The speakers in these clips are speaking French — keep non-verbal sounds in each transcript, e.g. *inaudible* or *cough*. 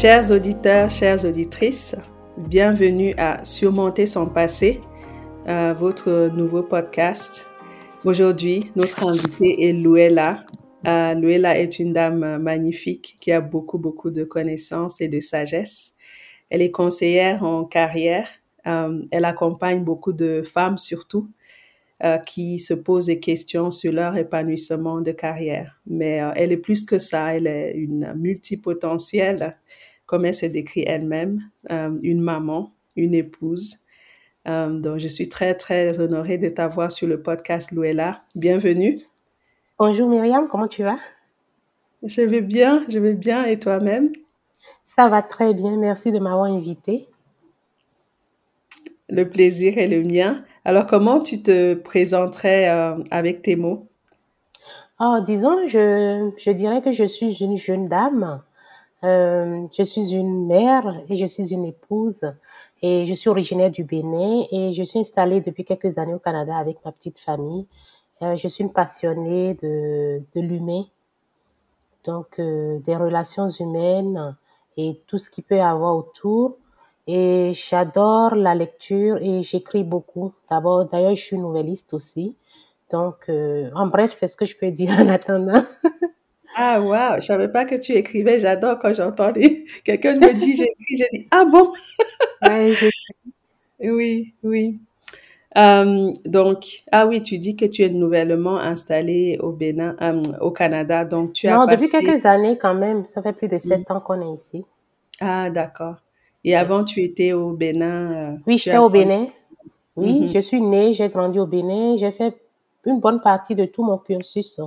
Chers auditeurs, chères auditrices, bienvenue à Surmonter son passé, euh, votre nouveau podcast. Aujourd'hui, notre invitée est Luella. Euh, Luella est une dame magnifique qui a beaucoup, beaucoup de connaissances et de sagesse. Elle est conseillère en carrière. Euh, elle accompagne beaucoup de femmes surtout qui se posent des questions sur leur épanouissement de carrière. Mais elle est plus que ça, elle est une multipotentielle, comme elle se décrit elle-même, euh, une maman, une épouse. donc, je suis très, très honorée de t'avoir sur le podcast Luella. Bienvenue. Bonjour Myriam, comment tu vas? Je vais bien, je vais bien. Et toi-même? Ça va très bien, merci de m'avoir invitée. Le plaisir est le mien. Alors, comment tu te présenterais euh, avec tes mots? Oh, disons, je, je dirais que je suis une jeune dame. Euh, je suis une mère et je suis une épouse. Et je suis originaire du Bénin et je suis installée depuis quelques années au Canada avec ma petite famille. Euh, je suis une passionnée de, de l'humain, donc des relations humaines et tout ce qui peut avoir autour. Et j'adore la lecture et j'écris beaucoup. D'abord, d'ailleurs, je suis nouvelliste aussi. Donc, euh, en bref, c'est ce que je peux dire en attendant. *laughs* ah, waouh, je savais pas que tu écrivais. J'adore quand j'entends *laughs* quelqu'un me dit j'écris, je dis ah bon? *laughs* ouais, oui, oui. Euh, donc, ah oui, tu dis que tu es nouvellement installée au Bénin, euh, au Canada. Donc, tu as Non, depuis quelques années quand même. Ça fait plus de sept ans qu'on est ici. Ah, d'accord. Et avant, tu étais au Bénin. Euh, oui, j'étais au Bénin. Oui, mhm. je suis née, j'ai grandi au Bénin. J'ai fait une bonne partie de tout mon cursus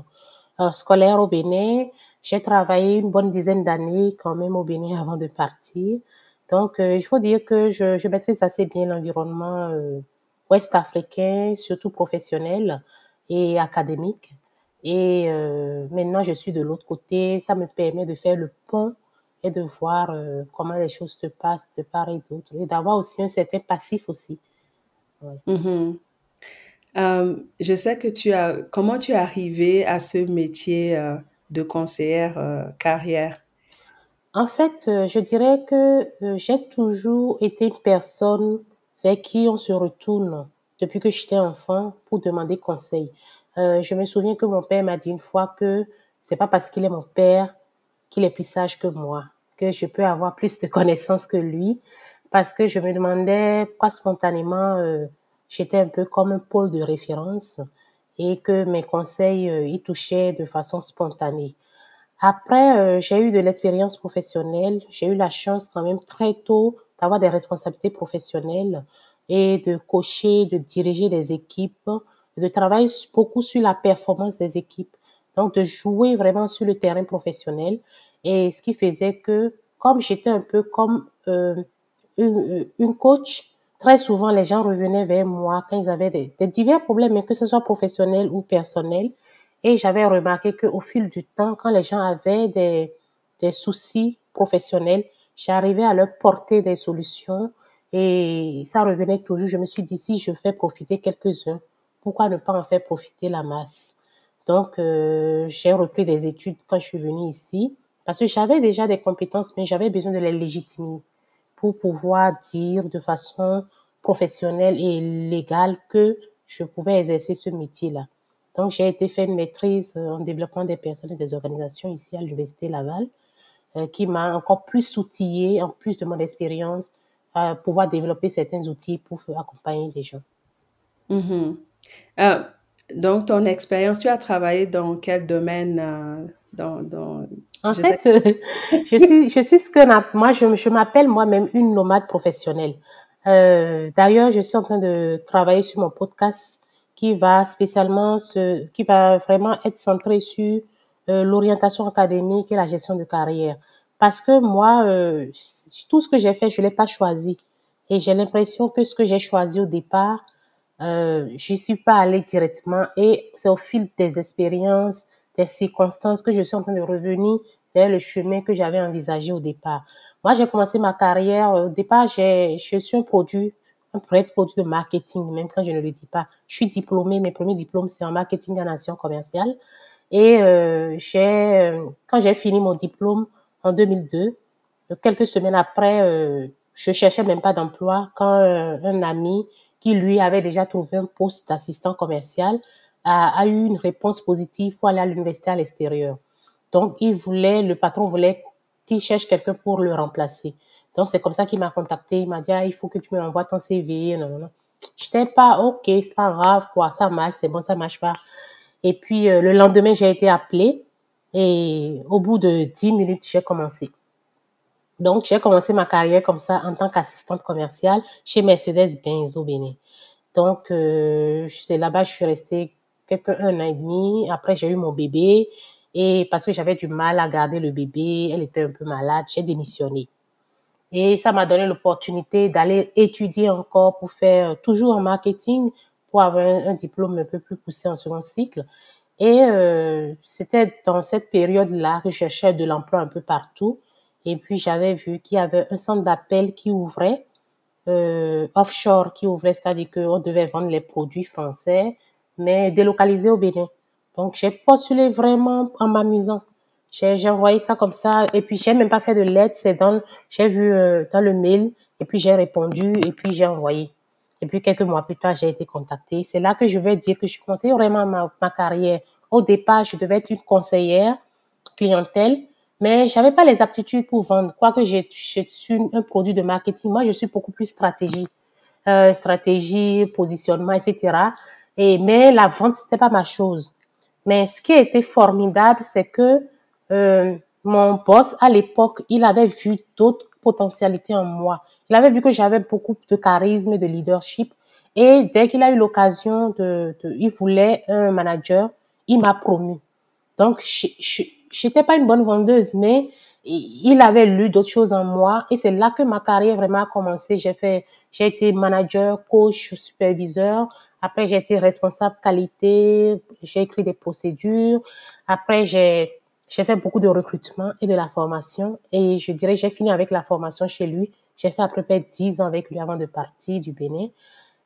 scolaire au Bénin. J'ai travaillé une bonne dizaine d'années quand même au Bénin avant de partir. Donc, euh, il faut dire que je, je maîtrise assez bien l'environnement ouest africain, surtout professionnel et académique. Et maintenant, je suis de l'autre côté. Ça me permet de faire le pont et de voir euh, comment les choses se passent de part et d'autre et d'avoir aussi un certain passif aussi. Mm-hmm. Euh, je sais que tu as, comment tu es arrivée à ce métier euh, de conseillère carrière? En fait, je dirais que j'ai toujours été une personne vers qui on se retourne depuis que j'étais enfant pour demander conseil. je me souviens que mon père m'a dit une fois que c'est pas parce qu'il est mon père qu'il est plus sage que moi que je peux avoir plus de connaissances que lui parce que je me demandais pourquoi spontanément euh, j'étais un peu comme un pôle de référence et que mes conseils euh, y touchaient de façon spontanée. Après, euh, j'ai eu de l'expérience professionnelle. J'ai eu la chance quand même très tôt d'avoir des responsabilités professionnelles et de coacher, de diriger des équipes, de travailler beaucoup sur la performance des équipes. Donc, de jouer vraiment sur le terrain professionnel. Et ce qui faisait que, comme j'étais un peu comme euh, une, une, coach, très souvent les gens revenaient vers moi quand ils avaient des, divers problèmes, que ce soit professionnel ou personnel. Et j'avais remarqué qu'au fil du temps, quand les gens avaient des, des soucis professionnels, j'arrivais à leur porter des solutions et ça revenait toujours. Je me suis dit, si je fais profiter quelques-uns, pourquoi ne pas en faire profiter la masse? Donc, euh, j'ai repris des études quand je suis venue ici parce que j'avais déjà des compétences, mais j'avais besoin de les légitimer pour pouvoir dire de façon professionnelle et légale que je pouvais exercer ce métier-là. Donc, j'ai été faire une maîtrise en développement des personnes et des organisations ici à l'Université Laval, euh, qui m'a encore plus outillé, en plus de mon expérience, à pouvoir développer certains outils pour accompagner les gens. Mm-hmm. Euh, donc, ton expérience, tu as travaillé dans quel domaine euh, dans, dans, En fait, *laughs* je suis, je suis ce que moi, je, je m'appelle moi-même une nomade professionnelle. Euh, D'ailleurs, je suis en train de travailler sur mon podcast qui va spécialement se, qui va vraiment être centré sur euh, l'orientation académique et la gestion de carrière. Parce que moi, euh, tout ce que j'ai fait, je l'ai pas choisi. Et j'ai l'impression que ce que j'ai choisi au départ, euh, j'y suis pas allée directement et c'est au fil des expériences, des circonstances que je suis en train de revenir vers le chemin que j'avais envisagé au départ. Moi, j'ai commencé ma carrière, au départ, je suis un produit, un vrai produit de marketing, même quand je ne le dis pas. Je suis diplômée, mes premiers diplômes, c'est en marketing en action commerciale. Et euh, j'ai, quand j'ai fini mon diplôme en 2002, quelques semaines après, euh, je cherchais même pas d'emploi quand un ami qui lui avait déjà trouvé un poste d'assistant commercial a, eu une réponse positive pour aller à l'université à l'extérieur. Donc, il voulait, le patron voulait qu'il cherche quelqu'un pour le remplacer. Donc, c'est comme ça qu'il m'a contacté. Il m'a dit, ah, il faut que tu me envoies ton CV. Non, non, pas, ok, c'est pas grave, quoi, ça marche, c'est bon, ça marche pas. Et puis, euh, le lendemain, j'ai été appelée et au bout de 10 minutes, j'ai commencé. Donc, j'ai commencé ma carrière comme ça en tant qu'assistante commerciale chez Mercedes-Benz au Bénin. Donc, euh, c'est là-bas, je suis restée quelques un an et demi. Après, j'ai eu mon bébé et parce que j'avais du mal à garder le bébé, elle était un peu malade, j'ai démissionné. Et ça m'a donné l'opportunité d'aller étudier encore pour faire toujours en marketing, pour avoir un, diplôme un peu plus poussé en second cycle. Et euh, c'était dans cette période-là que je cherchais de l'emploi un peu partout. Et puis j'avais vu qu'il y avait un centre d'appel qui ouvrait, euh, offshore qui ouvrait, c'est-à-dire qu'on devait vendre les produits français, mais délocalisés au Bénin. Donc j'ai postulé vraiment en m'amusant. J'ai envoyé ça comme ça et puis j'ai même pas fait de lettre, c'est dans j'ai vu euh, dans le mail et puis j'ai répondu et puis j'ai envoyé. Et puis quelques mois plus tard, j'ai été contactée. C'est là que je vais dire que je commençais vraiment ma, ma carrière. Au départ, je devais être une conseillère clientèle, mais j'avais pas les aptitudes pour vendre. Quoique je, je suis un produit de marketing, moi je suis beaucoup plus stratégie, euh, stratégie, positionnement, etc. Et mais la vente c'était pas ma chose. Mais ce qui a été formidable, c'est que euh, mon boss, à l'époque, il avait vu d'autres potentialités en moi. Il avait vu que j'avais beaucoup de charisme de leadership. Et dès qu'il a eu l'occasion de, il voulait un manager, il m'a promu. Donc, je n'étais pas une bonne vendeuse, mais il avait lu d'autres choses en moi et c'est là que ma carrière vraiment a commencé. J'ai fait, j'ai été manager, coach, superviseur. Après, j'ai été responsable qualité. J'ai écrit des procédures. Après, j'ai, j'ai fait beaucoup de recrutement et de la formation. Et je dirais, j'ai fini avec la formation chez lui. J'ai fait à peu près 10 ans avec lui avant de partir du Bénin.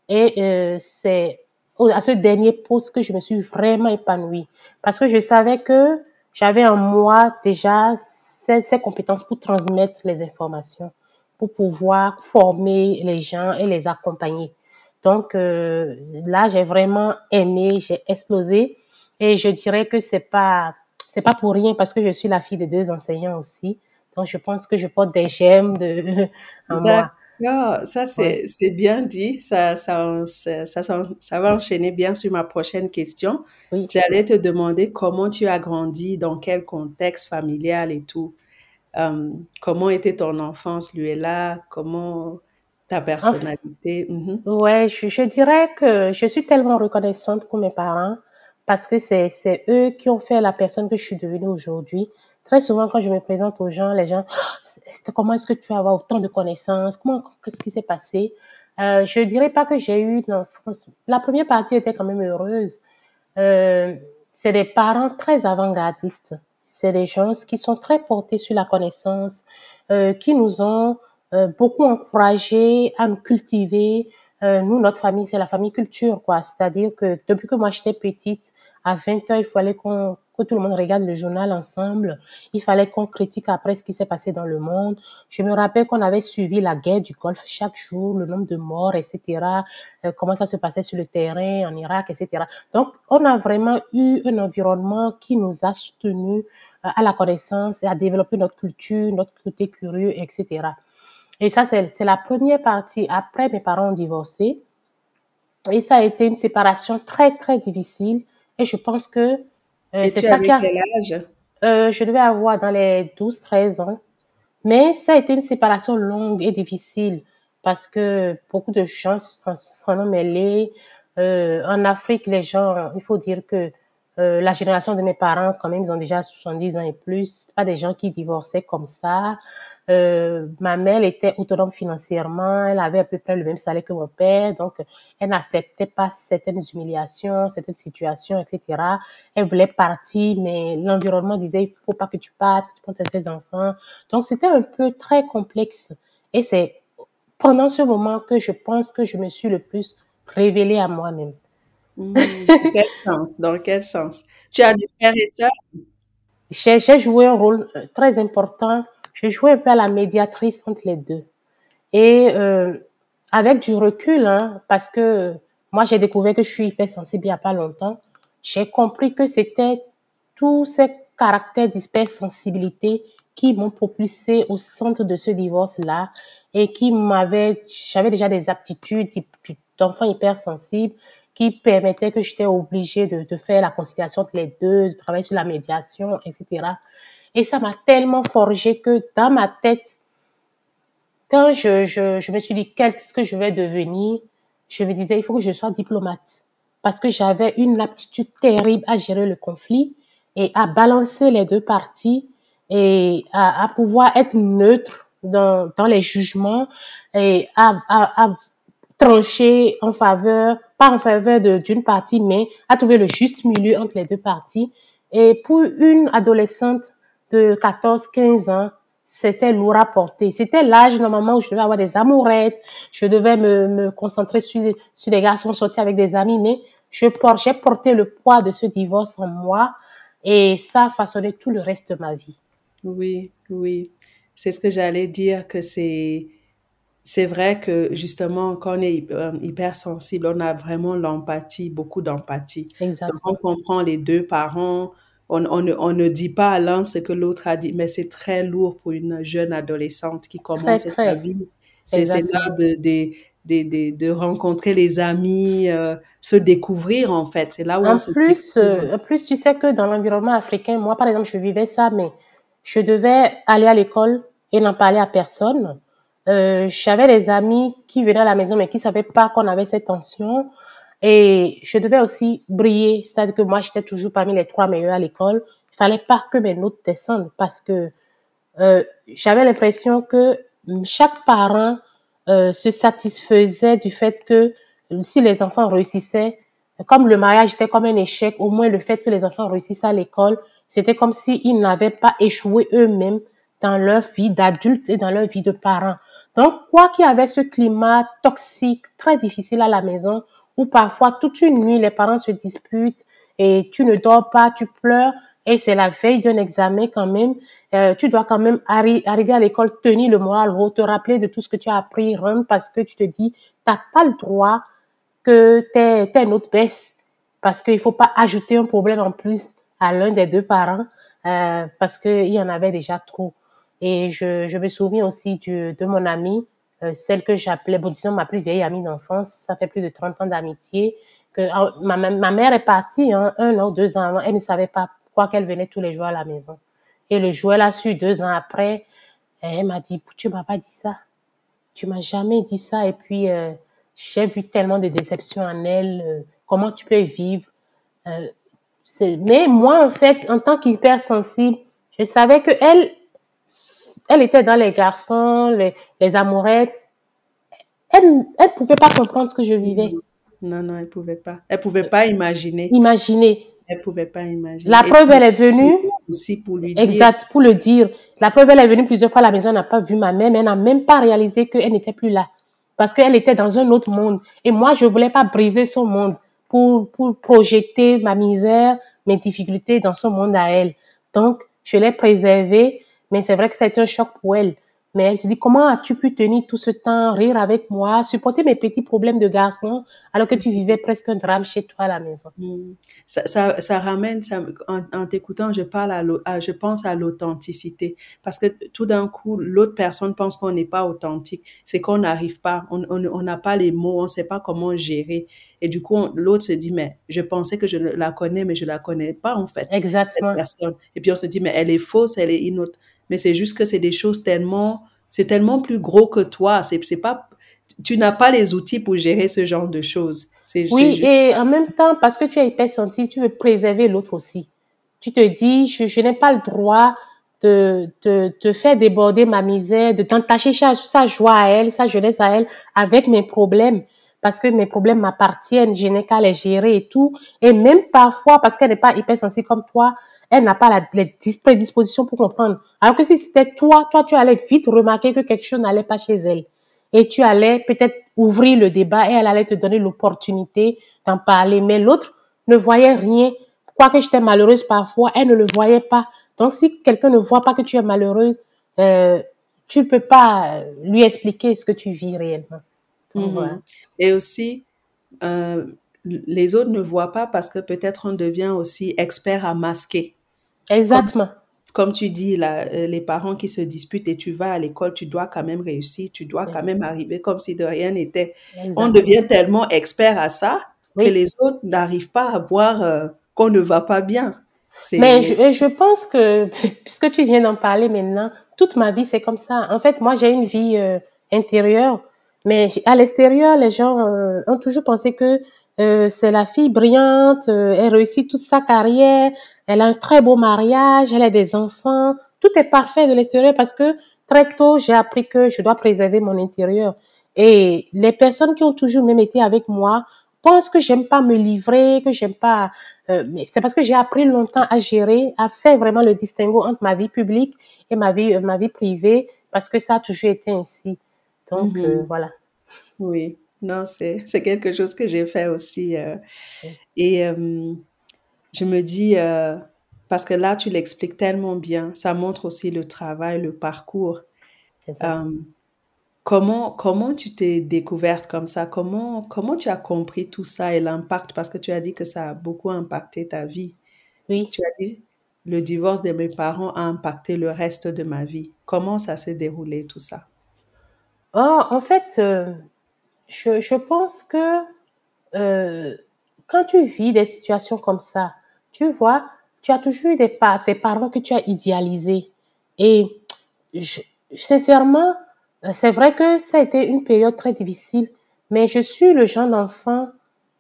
Et euh, c'est à ce dernier poste que je me suis vraiment épanouie. Parce que je savais que j'avais en moi déjà ces, ces compétences pour transmettre les informations, pour pouvoir former les gens et les accompagner. Donc euh, là, j'ai vraiment aimé, j'ai explosé. Et je dirais que c'est pas c'est pas pour rien parce que je suis la fille de deux enseignants aussi. Donc, je pense que je porte des gemmes de, *laughs* en moi. Non, ça c'est c'est bien dit. Ça, ça, ça, ça, va enchaîner bien sur ma prochaine question. Oui. J'allais te demander comment tu as grandi, dans quel contexte familial et tout. Euh, comment était ton enfance, lui est là, comment ta personnalité? Mm Ouais, je, je dirais que je suis tellement reconnaissante pour mes parents parce que c'est eux qui ont fait la personne que je suis devenue aujourd'hui. Très souvent, quand je me présente aux gens, les gens, oh, comment est-ce que tu as autant de connaissances? Comment, qu'est-ce qui s'est passé? Euh, je dirais pas que j'ai eu une enfance. La première partie était quand même heureuse. Euh, c'est des parents très avant-gardistes. C'est des gens qui sont très portés sur la connaissance, euh, qui nous ont euh, beaucoup encouragés à nous cultiver, euh, nous, notre famille, c'est la famille culture, quoi. C'est-à-dire que depuis que moi j'étais petite, à 20 heures, il fallait qu'on que tout le monde regarde le journal ensemble. Il fallait qu'on critique après ce qui s'est passé dans le monde. Je me rappelle qu'on avait suivi la guerre du Golfe chaque jour, le nombre de morts, etc. Euh, comment ça se passait sur le terrain en Irak, etc. Donc, on a vraiment eu un environnement qui nous a soutenus euh, à la connaissance et à développer notre culture, notre côté curieux, etc. Et ça, c'est la première partie. Après, mes parents ont divorcé. Et ça a été une séparation très, très difficile. Et je pense que euh, c'est ça qui a... quel âge? Euh, Je devais avoir dans les 12, 13 ans. Mais ça a été une séparation longue et difficile parce que beaucoup de gens s'en ont mêlés. Euh, en Afrique, les gens, il faut dire que euh, la génération de mes parents, quand même, ils ont déjà 70 ans et plus. pas des gens qui divorçaient comme ça. Euh, ma mère était autonome financièrement. Elle avait à peu près le même salaire que mon père. Donc, elle n'acceptait pas certaines humiliations, certaines situations, etc. Elle voulait partir, mais l'environnement disait, il faut pas que tu partes, que tu prends tes enfants. Donc, c'était un peu très complexe. Et c'est pendant ce moment que je pense que je me suis le plus révélée à moi-même. Mmh, dans quel sens? Dans quel sens? Tu as des frères et sœurs? J'ai joué un rôle euh, très important je jouais un peu à la médiatrice entre les deux. Et euh, avec du recul, hein, parce que moi j'ai découvert que je suis hypersensible il n'y a pas longtemps, j'ai compris que c'était tous ces caractères d'hypersensibilité qui m'ont propulsé au centre de ce divorce-là et qui m'avaient, j'avais déjà des aptitudes d'enfant hypersensible qui permettaient que j'étais obligée de, de faire la conciliation entre les deux, de travailler sur la médiation, etc. Et ça m'a tellement forgé que dans ma tête, quand je, je, je me suis dit qu'est-ce que je vais devenir, je me disais il faut que je sois diplomate parce que j'avais une aptitude terrible à gérer le conflit et à balancer les deux parties et à, à pouvoir être neutre dans, dans les jugements et à, à, à trancher en faveur, pas en faveur d'une partie, mais à trouver le juste milieu entre les deux parties. Et pour une adolescente de 14, 15 ans, c'était lourd à porter. C'était l'âge normalement où je devais avoir des amourettes, je devais me, me concentrer sur, sur des garçons, sortir avec des amis, mais je j'ai porté le poids de ce divorce en moi et ça a façonné tout le reste de ma vie. Oui, oui. C'est ce que j'allais dire, que c'est, c'est vrai que justement, quand on est euh, hypersensible, on a vraiment l'empathie, beaucoup d'empathie. On comprend les deux parents, on, on, ne, on ne dit pas à l'un ce que l'autre a dit, mais c'est très lourd pour une jeune adolescente qui commence Très, sa vie. C'est là de, de, de, de, de rencontrer les amis, euh, se découvrir en fait. C'est là où on En se plus, découvre. euh, en plus, tu sais que dans l'environnement africain, moi, par exemple, je vivais ça, mais je devais aller à l'école et n'en parler à personne. Euh, j'avais des amis qui venaient à la maison, mais qui savaient pas qu'on avait cette tension. Et je devais aussi briller, c'est-à-dire que moi, j'étais toujours parmi les trois meilleurs à l'école. Il fallait pas que mes notes descendent parce que euh, j'avais l'impression que chaque parent euh, se satisfaisait du fait que si les enfants réussissaient, comme le mariage était comme un échec, au moins le fait que les enfants réussissent à l'école, c'était comme s'ils n'avaient pas échoué eux-mêmes dans leur vie d'adultes et dans leur vie de parents. Donc, quoi qu'il y avait ce climat toxique, très difficile à la maison, où parfois toute une nuit les parents se disputent et tu ne dors pas, tu pleures, et c'est la veille d'un examen quand même, euh, tu dois quand même arri arriver à l'école, tenir le moral haut, te rappeler de tout ce que tu as appris, rendre parce que tu te dis, t'as pas le droit que tes, tes notes baissent parce qu'il faut pas ajouter un problème en plus à l'un des deux parents euh, parce qu'il y en avait déjà trop. Et je, je me souviens aussi du, de mon amie, euh, celle que j'appelais, bon, disons ma plus vieille amie d'enfance, ça fait plus de 30 ans d'amitié, que ma, ma mère est partie hein, un an, deux ans avant, elle ne savait pas pourquoi qu'elle venait tous les jours à la maison. Et le jour, elle a su deux ans après, elle m'a dit, tu m'as pas dit ça, tu m'as jamais dit ça, et puis euh, j'ai vu tellement de déceptions en elle, euh, comment tu peux vivre. Euh, mais moi, en fait, en tant qu'hypersensible, je savais que elle, elle était dans les garçons, les, les amourettes. Elle, elle pouvait pas comprendre ce que je vivais. Non, non, elle pouvait pas. Elle pouvait pas imaginer. Imaginez. Elle pouvait pas imaginer. La preuve, elle est venue. aussi pour lui dire. Exact, pour le dire. La preuve, elle est venue plusieurs fois à la maison, elle n'a pas vu ma mère, mais elle n'a même pas réalisé qu'elle n'était plus là. Parce qu'elle était dans un autre monde. Et moi, je voulais pas briser son monde pour, pour projeter ma misère, mes difficultés dans son monde à elle. Donc, je l'ai préservée, mais c'est vrai que ça a été un choc pour elle. Mais elle s'est dit, comment as-tu pu tenir tout ce temps, rire avec moi, supporter mes petits problèmes de garçon, alors que tu vivais presque un drame chez toi à la maison? Mm. Ça, ça, ça ramène, ça, en, en t'écoutant, je parle à, l'au- à- je pense à l'authenticité. Parce que tout d'un coup, l'autre personne pense qu'on n'est pas authentique. C'est qu'on n'arrive pas, on on on n'a pas les mots, on sait pas comment gérer. Et du coup, l'autre se dit, mais je pensais que je la connais, mais je la connais pas, en fait, cette Exactement. personne. Et puis on se dit, mais elle est fausse, elle est inautre. Mais c'est juste que c'est des choses tellement, c'est tellement plus gros que toi. C'est, c'est pas, tu n'as pas les outils pour gérer ce genre de choses. C'est, Oui, juste et en même temps, parce que tu es hypersensible, tu veux préserver l'autre aussi. Tu te dis, je, je n'ai pas le droit de, de, de faire déborder ma misère, de d'entacher sa, sa joie à elle, sa jeunesse à elle, avec mes problèmes. Parce que mes problèmes m'appartiennent, je n'ai qu'à les gérer et tout. Et même parfois, parce qu'elle n'est pas hypersensible comme toi, elle n'a pas la, les dis- prédispositions pour comprendre. Alors que si c'était toi, toi, tu allais vite remarquer que quelque chose n'allait pas chez elle. Et tu allais peut-être ouvrir le débat et elle allait te donner l'opportunité d'en parler. Mais l'autre ne voyait rien. Quoique j'étais malheureuse parfois, elle ne le voyait pas. Donc si quelqu'un ne voit pas que tu es malheureuse, euh, tu ne peux pas lui expliquer ce que tu vis réellement. Mhm. Et aussi, euh, les autres ne voient pas parce que peut-être on devient aussi expert à masquer. Exactement. Comme, tu dis, là, euh, les parents qui se disputent et tu vas à l'école, tu dois quand même réussir, tu dois quand même arriver comme si de rien n'était. On devient tellement expert à ça que les autres n'arrivent pas à voir euh, qu'on ne va pas bien. Mais je, je, pense que, *laughs* puisque tu viens d'en parler maintenant, toute ma vie, c'est comme ça. En fait, moi, j'ai une vie euh, intérieure, mais à l'extérieur, les gens euh, ont toujours pensé que euh, c'est la fille brillante, elle réussit toute sa carrière, elle a un très beau mariage, elle a des enfants, tout est parfait de l'extérieur parce que très tôt, j'ai appris que je dois préserver mon intérieur. Et les personnes qui ont toujours même été avec moi pense que j'aime pas me livrer, que j'aime pas. Euh, mais c'est parce que j'ai appris longtemps à gérer, à faire vraiment le distinguo entre ma vie publique et ma vie, euh, ma vie privée, parce que ça a toujours été ainsi. Donc euh, voilà. Oui, non, *laughs* c'est quelque chose que j'ai fait aussi. Et je me dis parce que là tu l'expliques tellement bien, ça montre aussi le travail, le parcours. Comment, comment tu t'es découverte comme ça? Comment, comment tu as compris tout ça et l'impact? Parce que tu as dit que ça a beaucoup impacté ta vie. Oui. Tu as dit, le divorce de mes parents a impacté le reste de ma vie. Comment ça s'est déroulé tout ça? Oh, en fait, euh, je, pense que euh, quand tu vis des situations comme ça, tu vois, tu as toujours eu des, parents que tu as idéalisés. Et sincèrement, euh, c'est vrai que ça a été une période très difficile, mais je suis le genre d'enfant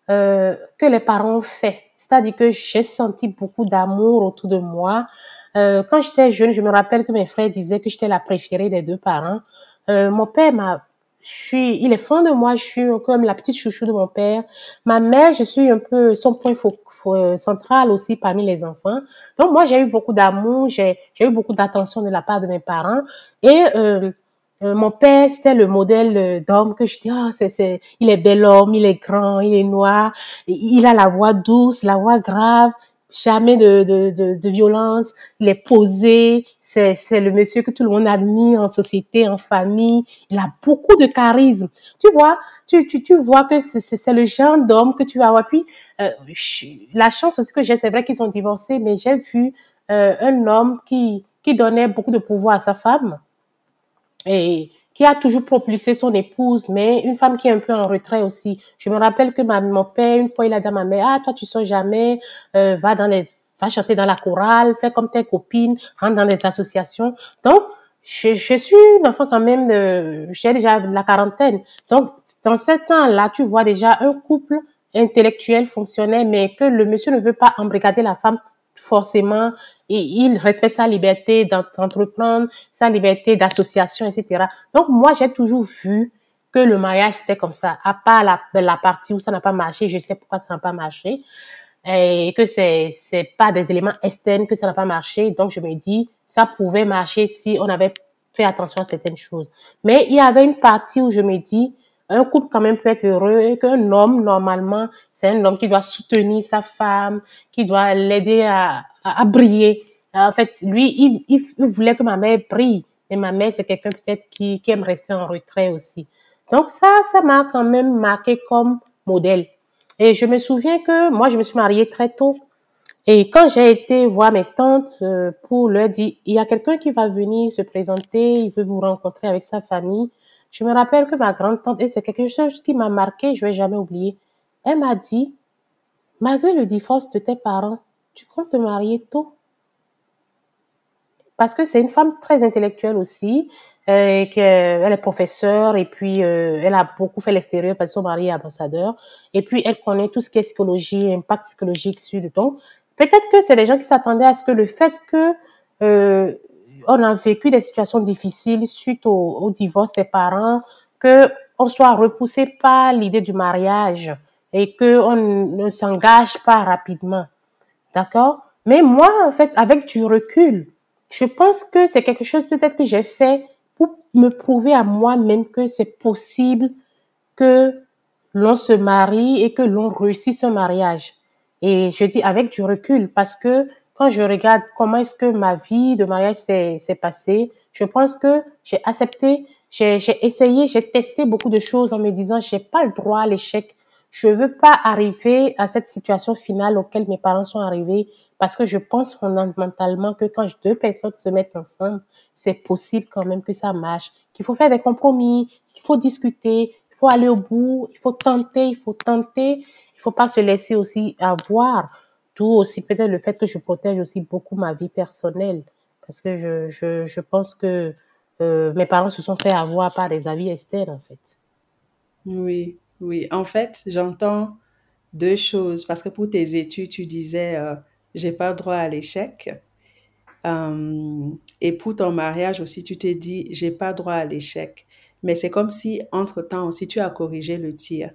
euh, que les parents ont fait. C'est-à-dire que j'ai senti beaucoup d'amour autour de moi. Quand j'étais jeune, je me rappelle que mes frères disaient que j'étais la préférée des deux parents. Mon père m'a je suis, il est fond de moi, je suis comme la petite chouchou de mon père. Ma mère, je suis un peu son point central aussi parmi les enfants. Donc moi, j'ai eu beaucoup d'amour, j'ai eu beaucoup d'attention de la part de mes parents. Et euh, euh, mon père, c'était le modèle euh, d'homme que je dis, c'est, c'est, il est bel homme, il est grand, il est noir, il a la voix douce, la voix grave, jamais de, de, de, de violence, il est posé, c'est, c'est le monsieur que tout le monde admire en société, en famille, il a beaucoup de charisme. Tu vois, tu, tu, tu vois que c'est, c'est, le genre d'homme que tu vas avoir. Puis, euh, la chance aussi que j'ai, c'est vrai qu'ils sont divorcés, mais j'ai vu un homme qui, qui donnait beaucoup de pouvoir à sa femme et qui a toujours propulsé son épouse, mais une femme qui est un peu en retrait aussi. Je me rappelle que mon père, une fois, il a dit à ma mère, ah, toi, tu sors jamais, euh, va dans les, va chanter dans la chorale, fais comme tes copines, rentre dans des associations. Donc, je, suis une enfant quand même, j'ai déjà la quarantaine. Donc, dans ce temps-là, tu vois déjà un couple intellectuel fonctionnait, mais que le monsieur ne veut pas embrigader la femme forcément, et il respecte sa liberté d'entreprendre, sa liberté d'association, etc. Donc, moi, j'ai toujours vu que le mariage, c'était comme ça, à part la, partie où ça n'a pas marché, je sais pourquoi ça n'a pas marché, et que c'est, c'est pas des éléments externes que ça n'a pas marché. Donc, je me dis, ça pouvait marcher si on avait fait attention à certaines choses. Mais il y avait une partie où je me dis, un couple quand même peut être heureux et qu'un homme, normalement, c'est un homme qui doit soutenir sa femme, qui doit l'aider à, briller. En fait, lui, il, voulait que ma mère brille. Et ma mère, c'est quelqu'un peut-être qui, qui aime rester en retrait aussi. Donc ça, ça m'a quand même marqué comme modèle. Et je me souviens que moi, je me suis mariée très tôt. Et quand j'ai été voir mes tantes euh, pour leur dire, il y a quelqu'un qui va venir se présenter, il veut vous rencontrer avec sa famille. Je me rappelle que ma grande-tante, et c'est quelque chose qui m'a marqué, je vais jamais oublier, elle m'a dit, malgré le divorce de tes parents, tu comptes te marier tôt. Parce que c'est une femme très intellectuelle aussi, euh, qu'elle est professeure et puis euh, elle a beaucoup fait l'extérieur parce son mari est ambassadeur. Et puis elle connaît tout ce qui est psychologie, impact psychologique sur le ton. Peut-être que c'est les gens qui s'attendaient à ce que le fait que euh, on a vécu des situations difficiles suite au, divorce des parents, que on soit repoussé par l'idée du mariage et que on ne s'engage pas rapidement. D'accord? Mais moi, en fait, avec du recul, je pense que c'est quelque chose peut-être que j'ai fait pour me prouver à moi-même que c'est possible que l'on se marie et que l'on réussisse son mariage. Et je dis avec du recul parce que quand je regarde comment est-ce que ma vie de mariage s'est passée, je pense que j'ai accepté, j'ai essayé, j'ai testé beaucoup de choses en me disant, j'ai pas le droit à l'échec. Je veux pas arriver à cette situation finale auquel mes parents sont arrivés parce que je pense fondamentalement que quand deux personnes se mettent ensemble, c'est possible quand même que ça marche, qu'il faut faire des compromis, qu'il faut discuter, il faut aller au bout, il faut tenter, il faut tenter, il faut pas se laisser aussi avoir. Tout aussi peut-être le fait que je protège aussi beaucoup ma vie personnelle parce que je, je, je pense que euh, mes parents se sont fait avoir par des avis externes en fait. Oui, oui. En fait, j'entends deux choses parce que pour tes études, tu disais euh, j'ai pas droit à l'échec. Euh, et pour ton mariage aussi, tu t'es dit j'ai pas droit à l'échec. Mais c'est comme si entre-temps aussi tu as corrigé le tir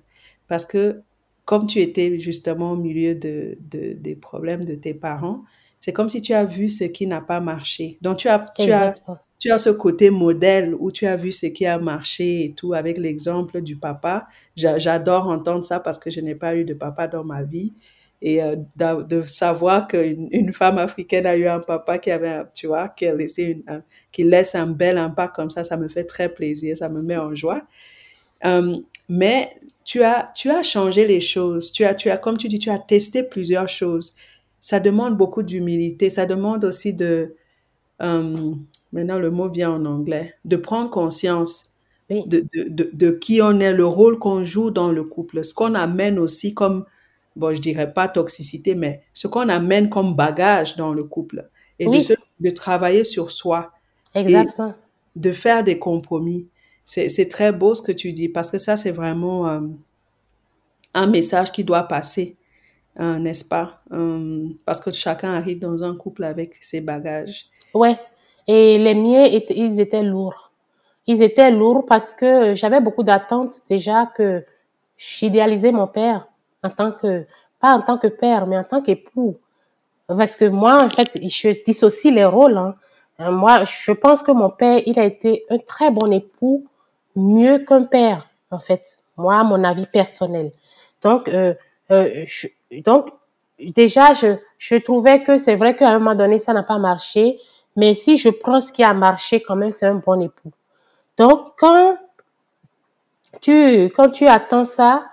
parce que comme tu étais justement au milieu de, de des problèmes de tes parents, c'est comme si tu as vu ce qui n'a pas marché. Donc tu as tu as tu as ce côté modèle où tu as vu ce qui a marché et tout avec l'exemple du papa. J'adore entendre ça parce que je n'ai pas eu de papa dans ma vie. Et euh, de, savoir qu'une une femme africaine a eu un papa qui avait, tu vois, qui a laissé une, qui laisse un bel impact comme ça, ça me fait très plaisir, ça me met en joie. Euh, mais tu as, tu as changé les choses. Tu as, tu as, comme tu dis, tu as testé plusieurs choses. Ça demande beaucoup d'humilité. Ça demande aussi de, euh, maintenant le mot vient en anglais, de prendre conscience de, de, de, qui on est, le rôle qu'on joue dans le couple, ce qu'on amène aussi comme, bon, je dirais pas toxicité, mais ce qu'on amène comme bagage dans le couple. Et de, de travailler sur soi. Exactement. de faire des compromis. C'est très beau ce que tu dis parce que ça, c'est vraiment euh, un message qui doit passer, hein, n'est-ce pas? Euh, parce que chacun arrive dans un couple avec ses bagages. Ouais, et les miens, ils étaient lourds. Ils étaient lourds parce que j'avais beaucoup d'attentes déjà que j'idéalisais mon père en tant que, pas en tant que père, mais en tant qu'époux. Parce que moi, en fait, je dissocie les rôles. Hein. Euh, moi, je pense que mon père, il a été un très bon époux, mieux qu'un père, en fait. Moi, mon avis personnel. Donc, euh, euh, donc déjà, je, je trouvais que c'est vrai qu'à un moment donné, ça n'a pas marché. Mais si je prends ce qui a marché, quand même, c'est un bon époux. Donc, quand tu, quand tu attends ça,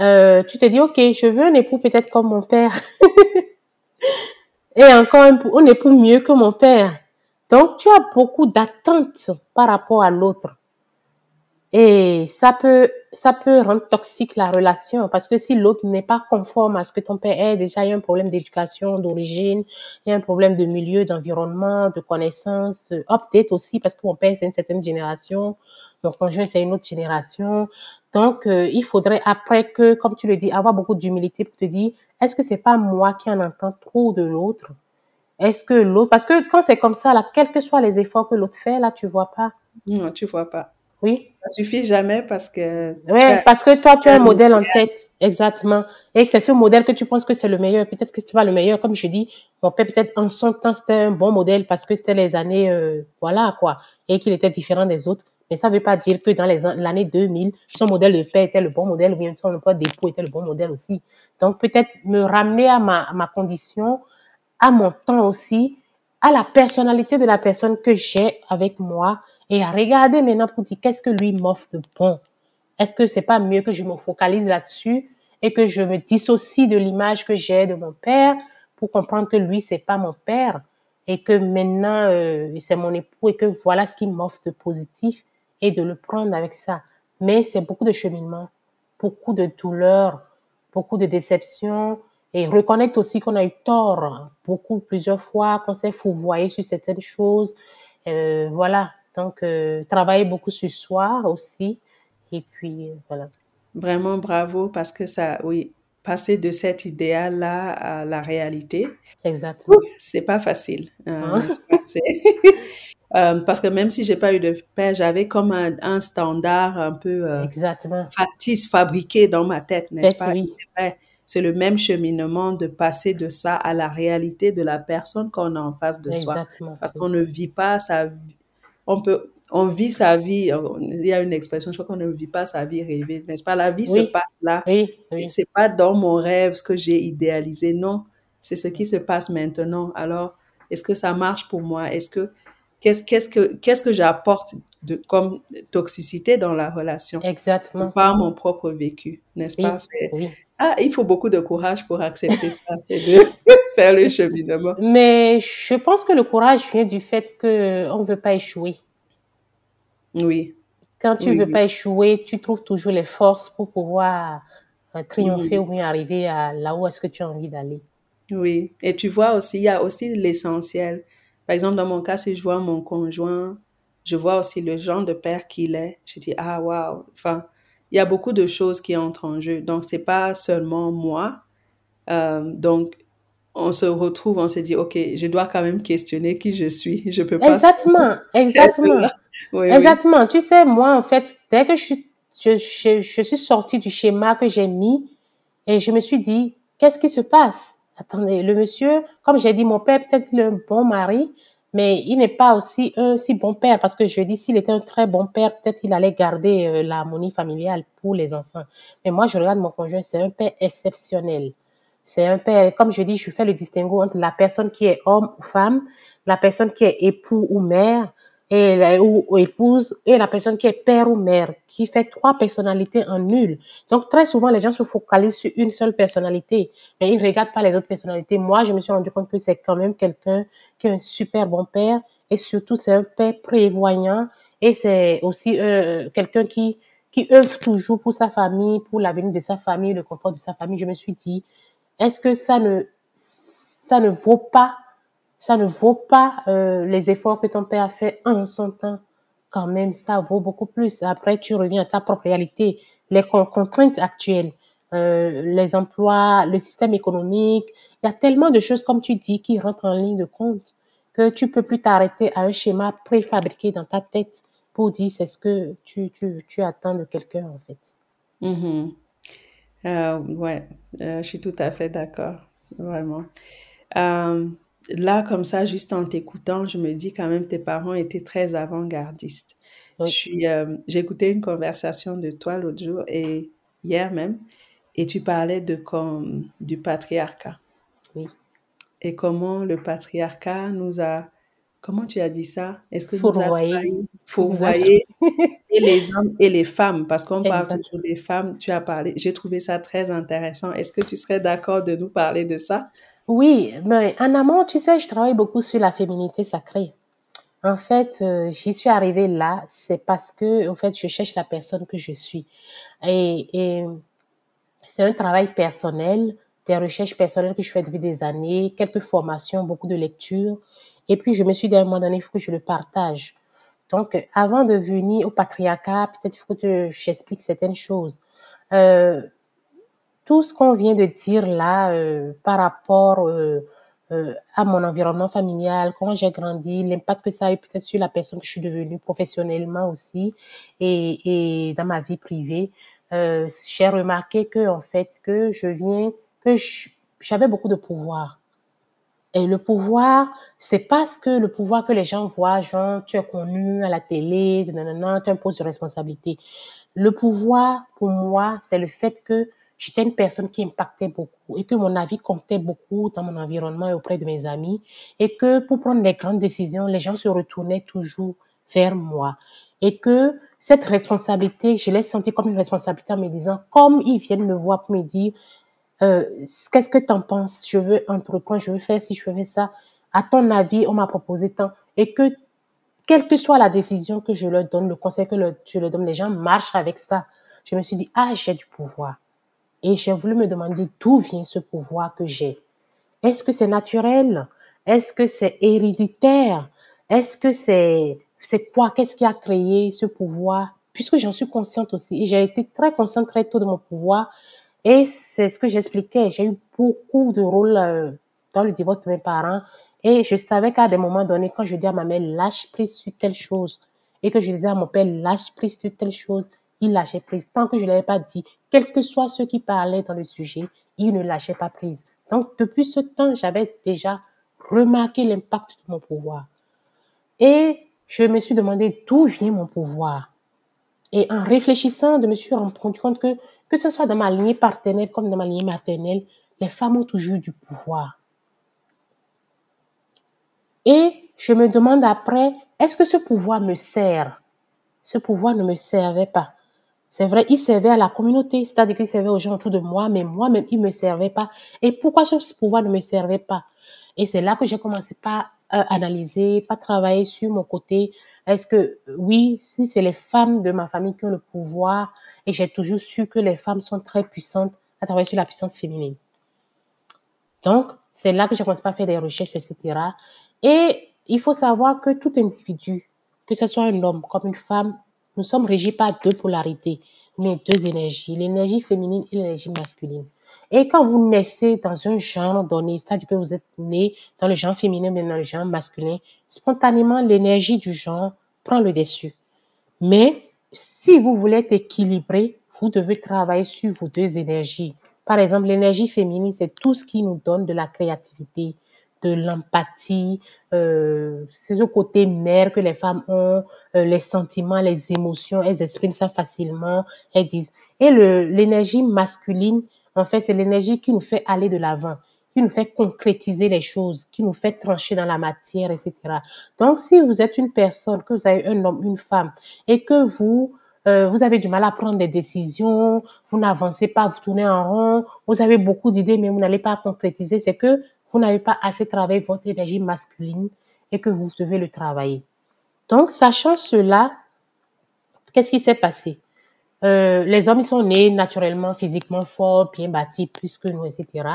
euh, tu te dis, OK, je veux un époux peut-être comme mon père. *laughs* Et encore un, un époux mieux que mon père. Donc, tu as beaucoup d'attentes par rapport à l'autre. Et ça peut, ça peut rendre toxique la relation parce que si l'autre n'est pas conforme à ce que ton père est, déjà il y a un problème d'éducation, d'origine, il y a un problème de milieu, d'environnement, de connaissances, update aussi parce que mon père c'est une certaine génération, mon conjoint c'est une autre génération. Donc euh, il faudrait après que, comme tu le dis, avoir beaucoup d'humilité pour te dire, est-ce que c'est pas moi qui en entends trop de l'autre? Est-ce que l'autre, parce que quand c'est comme ça, là, quels que soient les efforts que l'autre fait, là, tu vois pas. Non, tu vois pas. Oui. Ça suffit jamais parce que. Oui, parce que toi, tu as un modèle en tête, exactement. Et que c'est ce modèle que tu penses que c'est le meilleur. Peut-être que c'est pas le meilleur. Comme je dis, mon père, peut-être en son temps, c'était un bon modèle parce que c'était les années, euh, voilà, quoi. Et qu'il était différent des autres. Mais ça veut pas dire que dans l'année 2000, son modèle de père était le bon modèle ou bien son modèle d'époux était le bon modèle aussi. Donc, peut-être me ramener à ma, à ma condition, à mon temps aussi, à la personnalité de la personne que j'ai avec moi, et à regarder maintenant pour dire qu'est-ce que lui m'offre de bon? Est-ce que c'est pas mieux que je me focalise là-dessus et que je me dissocie de l'image que j'ai de mon père pour comprendre que lui c'est pas mon père et que maintenant euh, c'est mon époux et que voilà ce qu'il m'offre de positif et de le prendre avec ça. Mais c'est beaucoup de cheminement, beaucoup de douleur, beaucoup de déception et reconnaître aussi qu'on a eu tort beaucoup plusieurs fois, qu'on s'est fouvoyé sur certaines choses. Euh, voilà, donc, euh, travailler beaucoup sur soi aussi. Et puis, euh, voilà. Vraiment bravo parce que ça, oui, passer de cet idéal-là à la réalité. Exactement. C'est pas facile. Hein, *laughs* euh, parce que même si j'ai pas eu de père, j'avais comme un, standard un peu euh, Exactement. factice, fabriqué dans ma tête, n'est-ce pas? C'est vrai. C'est le même cheminement de passer de ça à la réalité de la personne qu'on a en face de Exactement. soi. Parce qu'on ne vit pas sa on peut, on vit sa vie, il y a une expression, je crois qu'on ne vit pas sa vie rêvée, n'est-ce pas? La vie se passe là. Oui, oui. C'est pas dans mon rêve ce que j'ai idéalisé, non. c'est ce qui se passe maintenant. Alors, est-ce que ça marche pour moi? Est-ce que qu'est-ce qu'est-ce que qu'est-ce que j'apporte de comme toxicité dans la relation? Exactement. par mon propre vécu, n'est-ce pas? C'est- oui. Ah, il faut beaucoup de courage pour accepter ça et de *laughs* faire le cheminement. Mais je pense que le courage vient du fait que on ne veut pas échouer. Oui, Quand tu oui, veux oui. pas échouer, tu trouves toujours les forces pour pouvoir euh, triompher ou mieux arriver à là où est-ce que tu as envie d'aller. Oui, et tu vois aussi, il y a aussi l'essentiel. Par exemple, dans mon cas, si je vois mon conjoint, je vois aussi le genre de père qu'il est. Je dis, ah, waouh. Enfin, il y a beaucoup de choses qui entrent en jeu. Donc, c'est pas seulement moi. Euh, donc, on se retrouve, on se dit, OK, je dois quand même questionner qui je suis. Je peux pas *laughs* Exactement, exactement. Oui, oui. Exactement. Tu sais, moi, en fait, dès que je suis, je, je, je suis sortie du schéma que j'ai mis, et je me suis dit, qu'est-ce qui se passe? Attendez, le monsieur, comme j'ai dit, mon père, peut-être un bon mari, mais il n'est pas aussi un si bon père, parce que je dis, s'il était un très bon père, peut-être il allait garder euh, l'harmonie familiale pour les enfants. Mais moi, je regarde mon conjoint, c'est un père exceptionnel. C'est un père, comme je dis, je fais le distinguo entre la personne qui est homme ou femme, la personne qui est époux ou mère, et la- ou, ou épouse, et la personne qui est père ou mère, qui fait trois personnalités en une. Donc, très souvent, les gens se focalisent sur une seule personnalité, mais ils ne regardent pas les autres personnalités. Moi, je me suis rendu compte que c'est quand même quelqu'un qui est un super bon père, et surtout, c'est un père prévoyant, et c'est aussi euh, quelqu'un qui, qui œuvre toujours pour sa famille, pour l'avenir de sa famille, le confort de sa famille. Je me suis dit, est-ce que ça ne, ça ne vaut pas, ça ne vaut pas euh, les efforts que ton père a fait en son temps? Quand même, ça vaut beaucoup plus. Après, tu reviens à ta propre réalité, les con- contraintes actuelles, euh, les emplois, le système économique. Il y a tellement de choses, comme tu dis, qui rentrent en ligne de compte que tu peux plus t'arrêter à un schéma préfabriqué dans ta tête pour dire c'est ce que tu, attends de quelqu'un, en fait. Euh, ouais, je suis tout à fait d'accord, vraiment. Là, comme ça, juste en t'écoutant, je me dis quand même tes parents étaient très avant-gardistes. Oui, suis, euh, j'ai écouté une conversation de toi l'autre jour et hier même, et tu parlais de comme du patriarcat oui. et comment le patriarcat nous a, comment tu as dit ça? Est-ce que Fourvoyer. Nous a- et les hommes et les femmes, parce qu'on parle toujours des femmes, tu as parlé, j'ai trouvé ça très intéressant. Est-ce que tu serais d'accord de nous parler de ça? Oui, mais en amont, tu sais, je travaille beaucoup sur la féminité sacrée. En fait, euh, j'y suis arrivée là, c'est parce que, en fait, je cherche la personne que je suis. Et, c'est un travail personnel, des recherches personnelles que je fais depuis des années, quelques formations, beaucoup de lectures. Et puis, je me suis dit à un moment donné, il faut que je le partage. Donc, avant de venir au patriarcat, peut-être il faut que j'explique certaines choses. Euh, tout ce qu'on vient de dire là euh, par rapport euh, euh, à mon environnement familial, comment j'ai grandi, l'impact que ça a eu peut-être sur la personne que je suis devenue professionnellement aussi et, dans ma vie privée, j'ai remarqué que en fait que je viens que j'avais beaucoup de pouvoir. Et le pouvoir, c'est parce que le pouvoir que les gens voient, genre, tu es connu à la télé, nanana, tu as un poste de responsabilité. Le pouvoir, pour moi, c'est le fait que j'étais une personne qui impactait beaucoup et que mon avis comptait beaucoup dans mon environnement et auprès de mes amis et que pour prendre les grandes décisions, les gens se retournaient toujours vers moi. Et que cette responsabilité, je l'ai sentie comme une responsabilité en me disant, comme ils viennent me voir pour me dire, euh, qu'est-ce que tu en penses? Je veux entreprendre, je veux faire ci, je faire ça. À ton avis, on m'a proposé tant. Et que, quelle que soit la décision que je leur donne, le conseil que le- je leur donne, les gens marchent avec ça. Je me suis dit, ah, j'ai du pouvoir. Et j'ai voulu me demander d'où vient ce pouvoir que j'ai. Est-ce que c'est naturel? Est-ce que c'est héréditaire? Est-ce que c'est, c'est quoi? Qu'est-ce qui a créé ce pouvoir? Puisque j'en suis consciente aussi. J'ai été très consciente très tôt de mon pouvoir. Et c'est ce que j'expliquais. J'ai eu beaucoup de rôles euh, dans le divorce de mes parents. Et je savais qu'à des moments donnés, quand je dis à ma mère, lâche prise sur telle chose, et que je disais à mon père, lâche prise sur telle chose, il lâchait prise. Tant que je ne l'avais pas dit, quels que soient ceux qui parlaient dans le sujet, il ne lâchait pas prise. Donc, depuis ce temps, j'avais déjà remarqué l'impact de mon pouvoir. Et je me suis demandé d'où vient mon pouvoir. Et en réfléchissant, je me suis rendu compte que, que ce soit dans ma lignée paternelle comme dans ma lignée maternelle, les femmes ont toujours du pouvoir. Et je me demande après, est-ce que ce pouvoir me sert? Ce pouvoir ne me servait pas. C'est vrai, il servait à la communauté, c'est-à-dire qu'il servait aux gens autour de moi, mais moi-même, il me servait pas. Et pourquoi ce pouvoir ne me servait pas? Et c'est là que j'ai commencé par euh, analyser, pas travailler sur mon côté. Est-ce que, oui, si c'est les femmes de ma famille qui ont le pouvoir, et j'ai toujours su que les femmes sont très puissantes à travailler sur la puissance féminine. Donc, c'est là que j'ai commencé à faire des recherches, etc. Et il faut savoir que tout individu, que ce soit un homme comme une femme, nous sommes régis par deux polarités, mais deux énergies, l'énergie féminine et l'énergie masculine. Et quand vous naissez dans un genre donné, c'est-à-dire que vous êtes né dans le genre féminin, mais dans le genre masculin, spontanément, l'énergie du genre prend le dessus. Mais si vous voulez être équilibré, vous devez travailler sur vos deux énergies. Par exemple, l'énergie féminine, c'est tout ce qui nous donne de la créativité, de l'empathie, euh, c'est ce côté mère que les femmes ont, euh, les sentiments, les émotions, elles expriment ça facilement, elles disent. Et l'énergie masculine, en fait, c'est l'énergie qui nous fait aller de l'avant, qui nous fait concrétiser les choses, qui nous fait trancher dans la matière, etc. Donc, si vous êtes une personne, que vous avez un homme, une femme, et que vous euh, vous avez du mal à prendre des décisions, vous n'avancez pas, vous tournez en rond, vous avez beaucoup d'idées, mais vous n'allez pas concrétiser, c'est que vous n'avez pas assez travaillé votre énergie masculine et que vous devez le travailler. Donc, sachant cela, qu'est-ce qui s'est passé? Euh, Les hommes, ils sont nés naturellement, physiquement forts, bien bâtis, plus que nous, etc.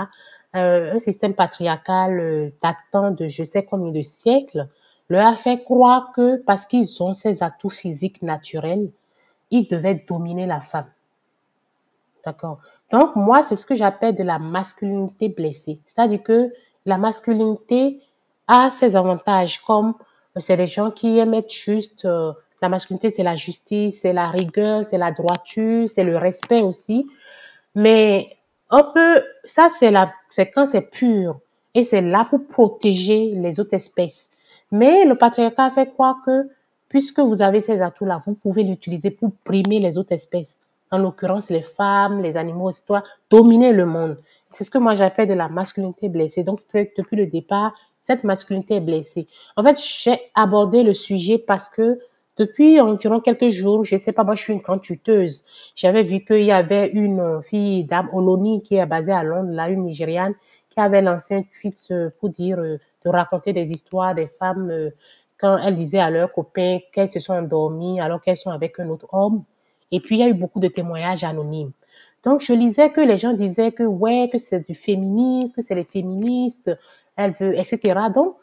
Euh, un système patriarcal euh, datant de je sais combien de siècles leur a fait croire que parce qu'ils ont ces atouts physiques naturels, ils devaient dominer la femme. D'accord. Donc, moi, c'est ce que j'appelle de la masculinité blessée. C'est-à-dire que la masculinité a ses avantages, comme euh, c'est des gens qui aiment être juste. Euh, la masculinité, c'est la justice, c'est la rigueur, c'est la droiture, c'est le respect aussi. Mais on peut, ça, c'est c'est quand c'est pur. Et c'est là pour protéger les autres espèces. Mais le patriarcat fait croire que, puisque vous avez ces atouts-là, vous pouvez l'utiliser pour primer les autres espèces en l'occurrence les femmes, les animaux, etc., dominer le monde. C'est ce que moi j'appelle de la masculinité blessée. Donc, depuis le départ, cette masculinité est blessée. En fait, j'ai abordé le sujet parce que depuis environ quelques jours, je sais pas, moi je suis une grande tuteuse. J'avais vu qu'il y avait une fille dame Oloni qui est basée à Londres, là, une Nigériane, qui avait lancé un tweet euh, pour dire, euh, de raconter des histoires des femmes euh, quand elles disaient à leurs copains qu'elles se sont endormies alors qu'elles sont avec un autre homme. Et puis, il y a eu beaucoup de témoignages anonymes. Donc, je lisais que les gens disaient que, ouais, que c'est du féminisme, que c'est les féministes, elles veulent, etc. Donc,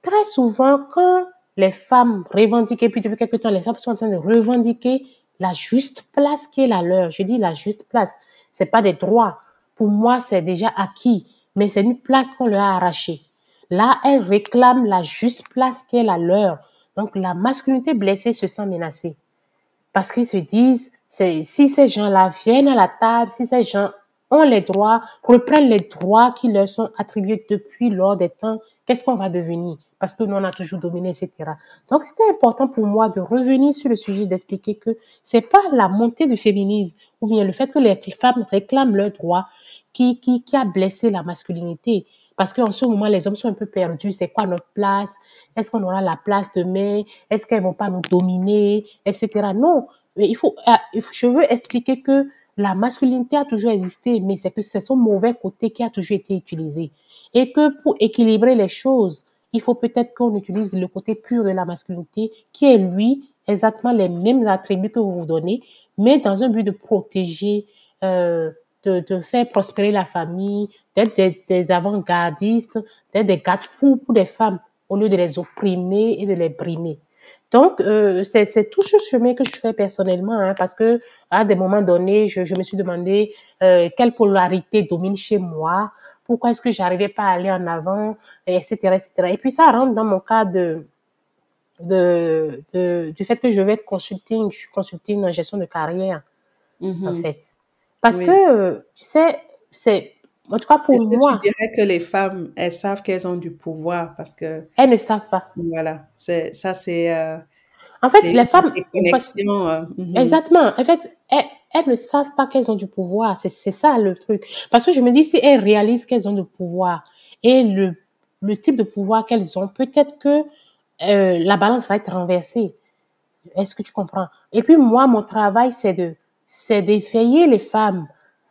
très souvent, quand les femmes revendiquent, puis depuis quelque temps, les femmes sont en train de revendiquer la juste place qui est la leur. Je dis la juste place. C'est pas des droits. Pour moi, c'est déjà acquis, mais c'est une place qu'on leur a arrachée. Là, elles réclament la juste place qui est la leur. Donc, la masculinité blessée se sent menacée parce qu'ils se disent, si ces gens-là viennent à la table, si ces gens ont les droits, reprennent les droits qui leur sont attribués depuis lors des temps, qu'est-ce qu'on va devenir? Parce que nous, on a toujours dominé, etc. Donc, c'était important pour moi de revenir sur le sujet, d'expliquer que c'est pas la montée du féminisme ou bien le fait que les femmes réclament leurs droits qui, a blessé la masculinité. Parce qu'en ce moment, les hommes sont un peu perdus. C'est quoi notre place? Est-ce qu'on aura la place demain? Est-ce qu'elles vont pas nous dominer? Etc. Non. Mais il faut, euh, je veux expliquer que la masculinité a toujours existé, mais c'est que c'est son mauvais côté qui a toujours été utilisé. Et que pour équilibrer les choses, il faut peut-être qu'on utilise le côté pur de la masculinité, qui est lui exactement les mêmes attributs que vous vous donnez, mais dans un but de protéger euh, de, faire prospérer la famille, d'être des, avant-gardistes, d'être des garde-fous pour des femmes, au lieu de les opprimer et de les brimer. Donc, euh, c'est tout ce chemin que je fais personnellement, hein, parce que à des moments donnés, je, me suis demandé euh, quelle polarité domine chez moi, pourquoi est-ce que j'arrivais pas à aller en avant, etc., etc. Et puis ça rentre dans mon cas de, de, du fait que je vais être consulting, je suis consulting en gestion de carrière, en mm-hmm. fait. Parce que, tu sais, c'est, en tout cas pour moi. Que tu dirais que les femmes, elles savent qu'elles ont du pouvoir parce que. Elles ne savent pas. Voilà. C'est, ça, c'est. Euh, en fait, les femmes. Euh, mhm. Exactement. En fait, elles, ne savent pas qu'elles ont du pouvoir. C'est, c'est ça le truc. Parce que je me dis, si elles réalisent qu'elles ont du pouvoir et le le type de pouvoir qu'elles ont, peut-être que euh, la balance va être renversée. Est-ce que tu comprends? Et puis moi, mon travail, c'est de, c'est d'effrayer les femmes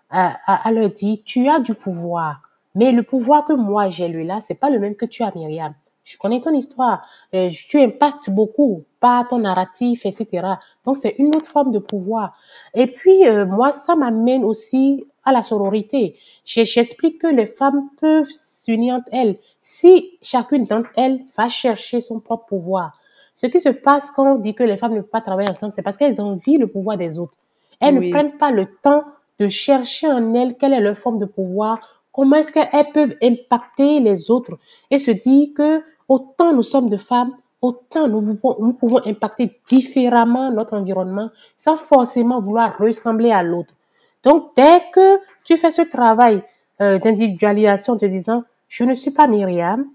à, à, à, leur dire, tu as du pouvoir, mais le pouvoir que moi j'ai lui là, c'est pas le même que tu as, Myriam. Je connais ton histoire. Euh, tu impactes beaucoup par ton narratif, etc. Donc, c'est une autre forme de pouvoir. Et puis, euh, moi, ça m'amène aussi à la sororité. J'explique que les femmes peuvent s'unir entre elles si chacune d'entre elles va chercher son propre pouvoir. Ce qui se passe quand on dit que les femmes ne peuvent pas travailler ensemble, c'est parce qu'elles envient le pouvoir des autres. Elles Oui. ne prennent pas le temps de chercher en elles quelle est leur forme de pouvoir, comment est-ce qu'elles peuvent impacter les autres et se dire que autant nous sommes de femmes, autant nous pouvons, nous pouvons impacter différemment notre environnement sans forcément vouloir ressembler à l'autre. Donc, dès que tu fais ce travail euh, d'individualisation en te disant, je ne suis pas Myriam,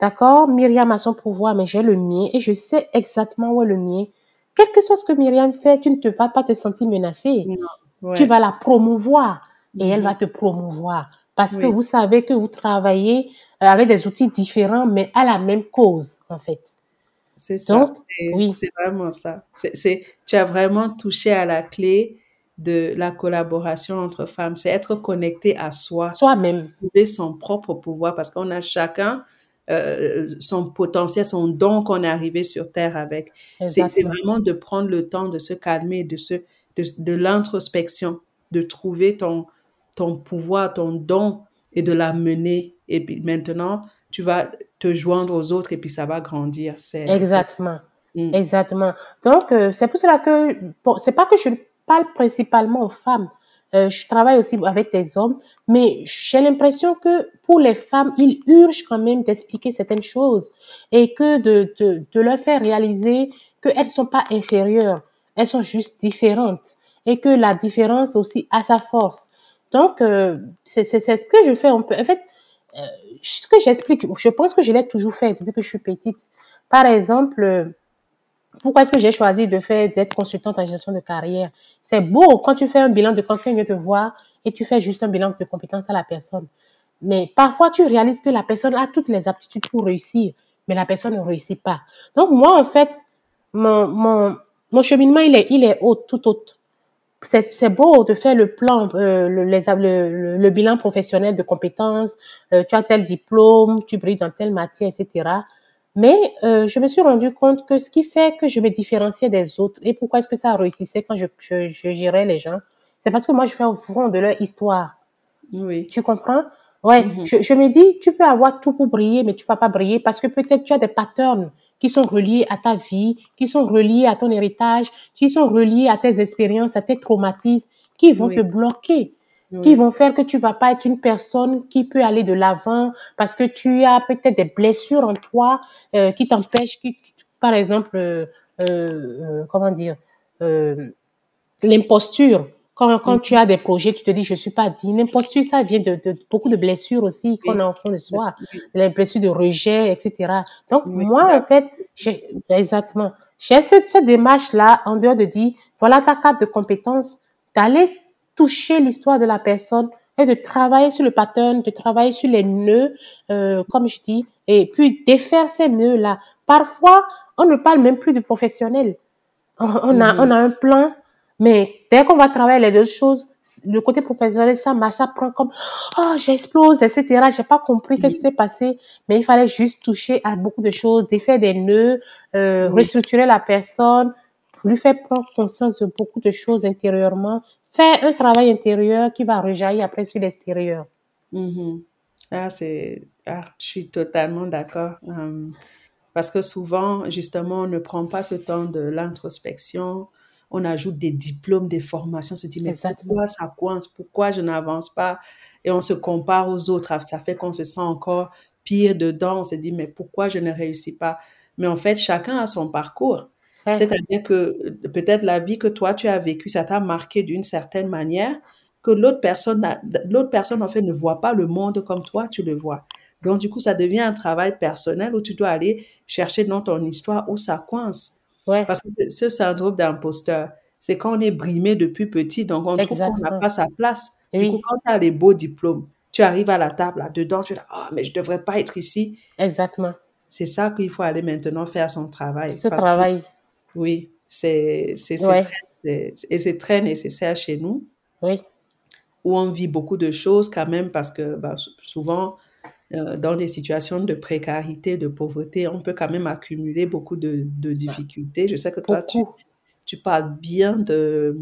d'accord, Myriam a son pouvoir, mais j'ai le mien et je sais exactement où est le mien. Quel que soit ce que Myriam fait, tu ne te vas pas te sentir menacée. Non. Ouais. Tu vas la promouvoir et elle Mhm. va te promouvoir parce que vous savez que vous travaillez euh, avec des outils différents, mais à la même cause, en fait. C'est ça. Donc, C'est oui, c'est vraiment ça. C'est- tu as vraiment touché à la clé de la collaboration entre femmes. C'est être connecté à soi, soi-même. trouver son propre pouvoir parce qu'on a chacun euh, son potentiel, son don qu'on est arrivé sur Terre avec. C'est, vraiment de prendre le temps de se calmer, de, se, de, de l'introspection, de trouver ton, ton pouvoir, ton don et de la mener. Et puis maintenant, tu vas te joindre aux autres et puis ça va grandir. Exactement. Mm. Exactement. Donc, euh, c'est pour cela que, bon, c'est pas que je parle principalement aux femmes. Euh, je travaille aussi avec des hommes, mais j'ai l'impression que pour les femmes, il urge quand même d'expliquer certaines choses et que de, de, de leur faire réaliser qu'elles ne sont pas inférieures, elles sont juste différentes et que la différence aussi a sa force. Donc, euh, c'est ce que je fais. En fait, euh, ce que j'explique, je pense que je l'ai toujours fait depuis que je suis petite. Par exemple, euh, pourquoi est-ce que j'ai choisi de faire d'être consultante en gestion de carrière? C'est beau quand tu fais un bilan de quelqu'un vient te voir et tu fais juste un bilan de compétences à la personne. Mais parfois, tu réalises que la personne a toutes les aptitudes pour réussir, mais la personne ne réussit pas. Donc, moi, en fait, mon, mon, mon cheminement, il est, il est haut, tout autre. C'est beau de faire le plan, euh, le, les, le, le, le bilan professionnel de compétences, euh, tu as tel diplôme, tu brilles dans telle matière, etc. Mais euh, je me suis rendu compte que ce qui fait que je me différenciais des autres et pourquoi est-ce que ça réussissait quand je, je, je gérais les gens, c'est parce que moi, je fais au fond de leur histoire. Oui. Tu comprends? Ouais, Mhm. je, je me dis, tu peux avoir tout pour briller, mais tu vas pas briller parce que peut-être tu as des patterns qui sont reliés à ta vie, qui sont reliés à ton héritage, qui sont reliés à tes expériences, à tes traumatismes, qui vont Oui. te bloquer, qui vont faire que tu vas pas être une personne qui peut aller de l'avant parce que tu as peut-être des blessures en toi euh, qui t'empêchent, qui, qui- par exemple, euh, euh, euh, comment dire, euh, l'imposture. Quand, quand Mhm. tu as des projets, tu te dis, je suis pas digne. L'imposture, ça vient de, de beaucoup de blessures aussi qu'on a au fond de soi. Les blessures de rejet, etc. Donc, Oui. moi, en fait, j'ai, exactement. J'ai cette, cette démarche-là, en dehors de dire, voilà ta carte de compétences, d'aller toucher l'histoire de la personne et de travailler sur le pattern, de travailler sur les nœuds, euh, comme je dis, et puis défaire ces nœuds-là. Parfois, on ne parle même plus du professionnel. On, on a, on a un plan, mais dès qu'on va travailler les deux choses, le côté professionnel, ça marche, ça prend comme, oh, j'explose, etc. J'ai pas compris qu'est-ce qui s'est passé, mais il fallait juste toucher à beaucoup de choses, défaire des nœuds, euh, restructurer la personne, lui faire prendre conscience de beaucoup de choses intérieurement, faire un travail intérieur qui va rejaillir après sur l'extérieur. Mhm. Ah, c'est, ah, je suis totalement d'accord. Euh, parce que souvent, justement, on ne prend pas ce temps de l'introspection. On ajoute des diplômes, des formations, on se dit, mais Exactement. pourquoi ça coince? Pourquoi je n'avance pas? Et on se compare aux autres. Ah, Ça fait qu'on se sent encore pire dedans. On se dit, mais pourquoi je ne réussis pas? Mais en fait, chacun a son parcours. C'est-à-dire que euh, peut-être la vie que toi tu as vécue, ça t'a marqué d'une certaine manière que l'autre personne, l'autre personne en fait ne voit pas le monde comme toi tu le vois. Donc du coup, ça devient un travail personnel où tu dois aller chercher dans ton histoire où ça coince. Ouais, Parce que ce, syndrome d'imposteur, c'est quand on est brimé depuis petit, donc on trouve qu'on n'a exactement. pas sa place. Du coup, quand tu as les beaux diplômes, tu arrives à la table là-dedans, tu dis, ah, mais je devrais pas être ici. Exactement. C'est ça qu'il faut aller maintenant faire son travail. Ce travail. Oui, c'est c'est et c'est très nécessaire chez nous. Oui. Où on vit beaucoup de choses quand même parce que bah, souvent, euh, dans des situations de précarité, de pauvreté, on peut quand même accumuler beaucoup de, de difficultés. Je sais que toi, tu, tu, parles bien de,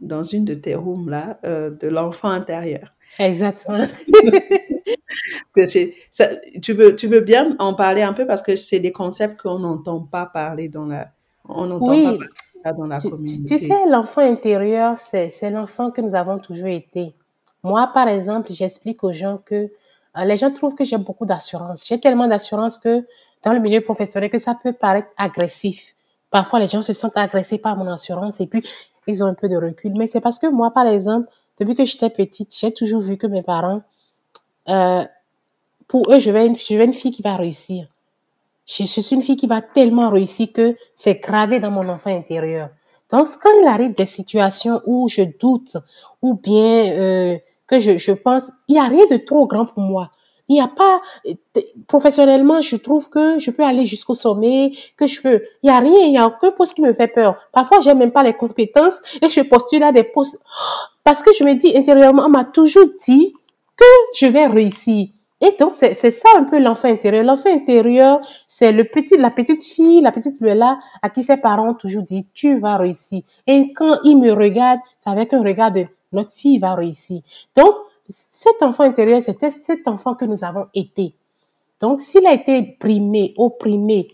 dans une de tes rooms là, euh, de l'enfant intérieur. Exactement. *laughs* que ça, tu, veux, tu veux bien en parler un peu parce que c'est des concepts qu'on n'entend pas parler dans la, on n'entend oui. pas ça dans la tu, communauté. Tu sais, l'enfant intérieur, c'est l'enfant que nous avons toujours été. Moi, par exemple, j'explique aux gens que euh, les gens trouvent que j'ai beaucoup d'assurance. J'ai tellement d'assurance que dans le milieu professionnel que ça peut paraître agressif. Parfois, les gens se sentent agressés par mon assurance et puis ils ont un peu de recul. Mais c'est parce que moi, par exemple, depuis que j'étais petite, j'ai toujours vu que mes parents, euh, pour eux, je vais, une, je vais une fille qui va réussir. Je, suis une fille qui va tellement réussir que c'est gravé dans mon enfant intérieur. Donc, quand il arrive des situations où je doute ou bien euh, que je, je pense, il n'y a rien de trop grand pour moi. Il n'y a pas, professionnellement, je trouve que je peux aller jusqu'au sommet, que je peux, il n'y a rien, il n'y a aucun poste qui me fait peur. Parfois, j'ai même pas les compétences et je postule à des postes *gasps* parce que je me dis intérieurement, on m'a toujours dit que je vais réussir. Et donc, c'est ça un peu l'enfant intérieur. L'enfant intérieur, c'est le petit, la petite fille, la petite Luella, à qui ses parents ont toujours dit, tu vas réussir. Et quand il me regarde, c'est avec un regard de, notre fille va réussir. Donc, cet enfant intérieur, c'était cet enfant que nous avons été. Donc, s'il a été primé, opprimé,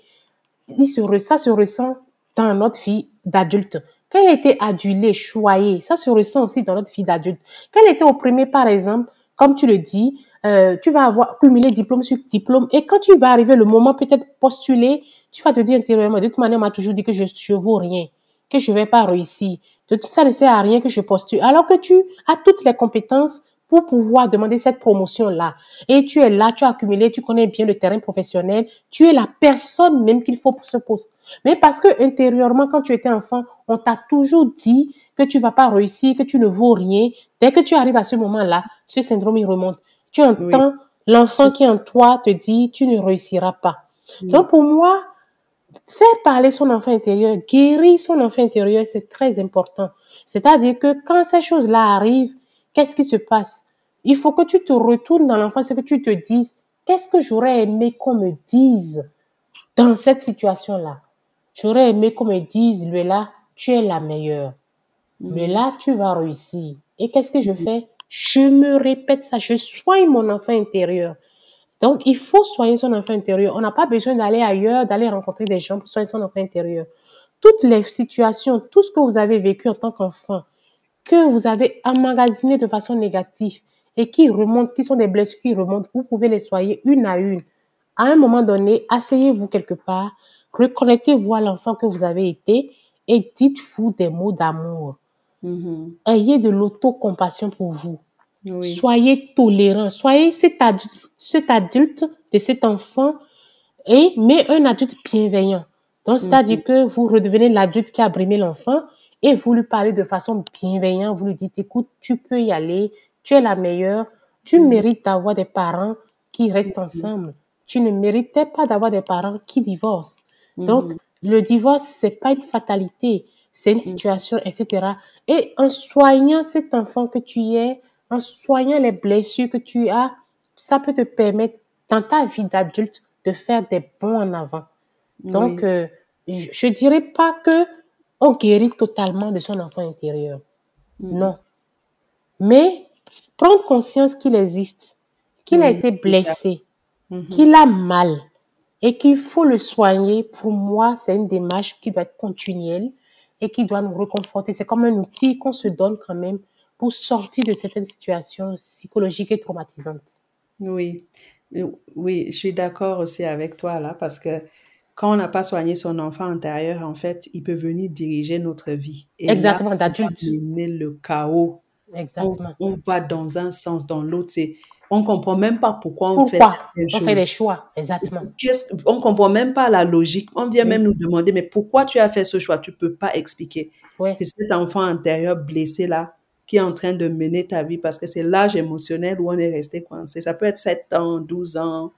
il se, ça se ressent dans notre vie d'adulte. Quand elle a été adulée, choyée, ça se ressent aussi dans notre vie d'adulte. Quand elle a été opprimée, par exemple, comme tu le dis, euh, tu vas avoir cumulé diplôme sur diplôme. Et quand tu vas arriver le moment peut-être postuler, tu vas te dire intérieurement, de toute manière, on m'a toujours dit que je ne vaux rien, que je vais pas réussir. De tout ça ne sert à rien que je postule. Alors que tu as toutes les compétences pour pouvoir demander cette promotion-là. Et tu es là, tu as accumulé, tu connais bien le terrain professionnel, tu es la personne même qu'il faut pour ce poste. Mais parce que intérieurement, quand tu étais enfant, on t'a toujours dit que tu vas pas réussir, que tu ne vaux rien. Dès que tu arrives à ce moment-là, ce syndrome, il remonte. Tu entends oui. l'enfant qui en toi te dit, tu ne réussiras pas. Oui. Donc pour moi, faire parler son enfant intérieur, guérir son enfant intérieur, c'est très important. C'est-à-dire que quand ces choses-là arrivent, qu'est-ce qui se passe? Il faut que tu te retournes dans l'enfance et que tu te dises, qu'est-ce que j'aurais aimé qu'on me dise dans cette situation-là? J'aurais aimé qu'on me dise, là, tu es la meilleure. Mm. là, tu vas réussir. Et qu'est-ce que je fais? Je me répète ça, je soigne mon enfant intérieur. Donc, il faut soigner son enfant intérieur. On n'a pas besoin d'aller ailleurs, d'aller rencontrer des gens pour soigner son enfant intérieur. Toutes les situations, tout ce que vous avez vécu en tant qu'enfant, que vous avez emmagasiné de façon négative et qui remontent, qui sont des blessures qui remontent, vous pouvez les soigner une à une. À un moment donné, asseyez-vous quelque part, reconnectez-vous à l'enfant que vous avez été et dites-vous des mots d'amour. Mm -hmm. Ayez de l'autocompassion pour vous. Oui. Soyez tolérant, soyez cet adulte, cet adulte de cet enfant, et, mais un adulte bienveillant. Donc, c'est-à-dire mm -hmm. que vous redevenez l'adulte qui a brimé l'enfant et vous lui parlez de façon bienveillante. Vous lui dites, écoute, tu peux y aller, tu es la meilleure, tu mm -hmm. mérites d'avoir des parents qui restent ensemble. Tu ne méritais pas d'avoir des parents qui divorcent. Donc, le divorce, c'est pas une fatalité, c'est une situation, etc. Et en soignant cet enfant que tu es, en soignant les blessures que tu as, ça peut te permettre dans ta vie d'adulte de faire des bons en avant. Donc, oui. euh, je, je dirais pas que on guérit totalement de son enfant intérieur. Mmh. Non. Mais prendre conscience qu'il existe, qu'il a été blessé, mmh. qu'il a mal et qu'il faut le soigner, pour moi, c'est une démarche qui doit être continuelle et qui doit nous réconforter. C'est comme un outil qu'on se donne quand même pour sortir de certaines situations psychologiques et traumatisantes. Oui, oui, je suis d'accord aussi avec toi là parce que quand on n'a pas soigné son enfant intérieur, en fait, il peut venir diriger notre vie. Et Exactement, d'adulte. le chaos. Exactement. On, on, va dans un sens, dans l'autre. On comprend même pas pourquoi on pourquoi fait on choses. fait des choix, exactement. On comprend même pas la logique. On vient Oui. même nous demander, mais pourquoi tu as fait ce choix? Tu peux pas expliquer. Oui. C'est cet enfant intérieur blessé là qui est en train de mener ta vie parce que c'est l'âge émotionnel où on est resté coincé. Ça peut être 7 ans, 12 ans.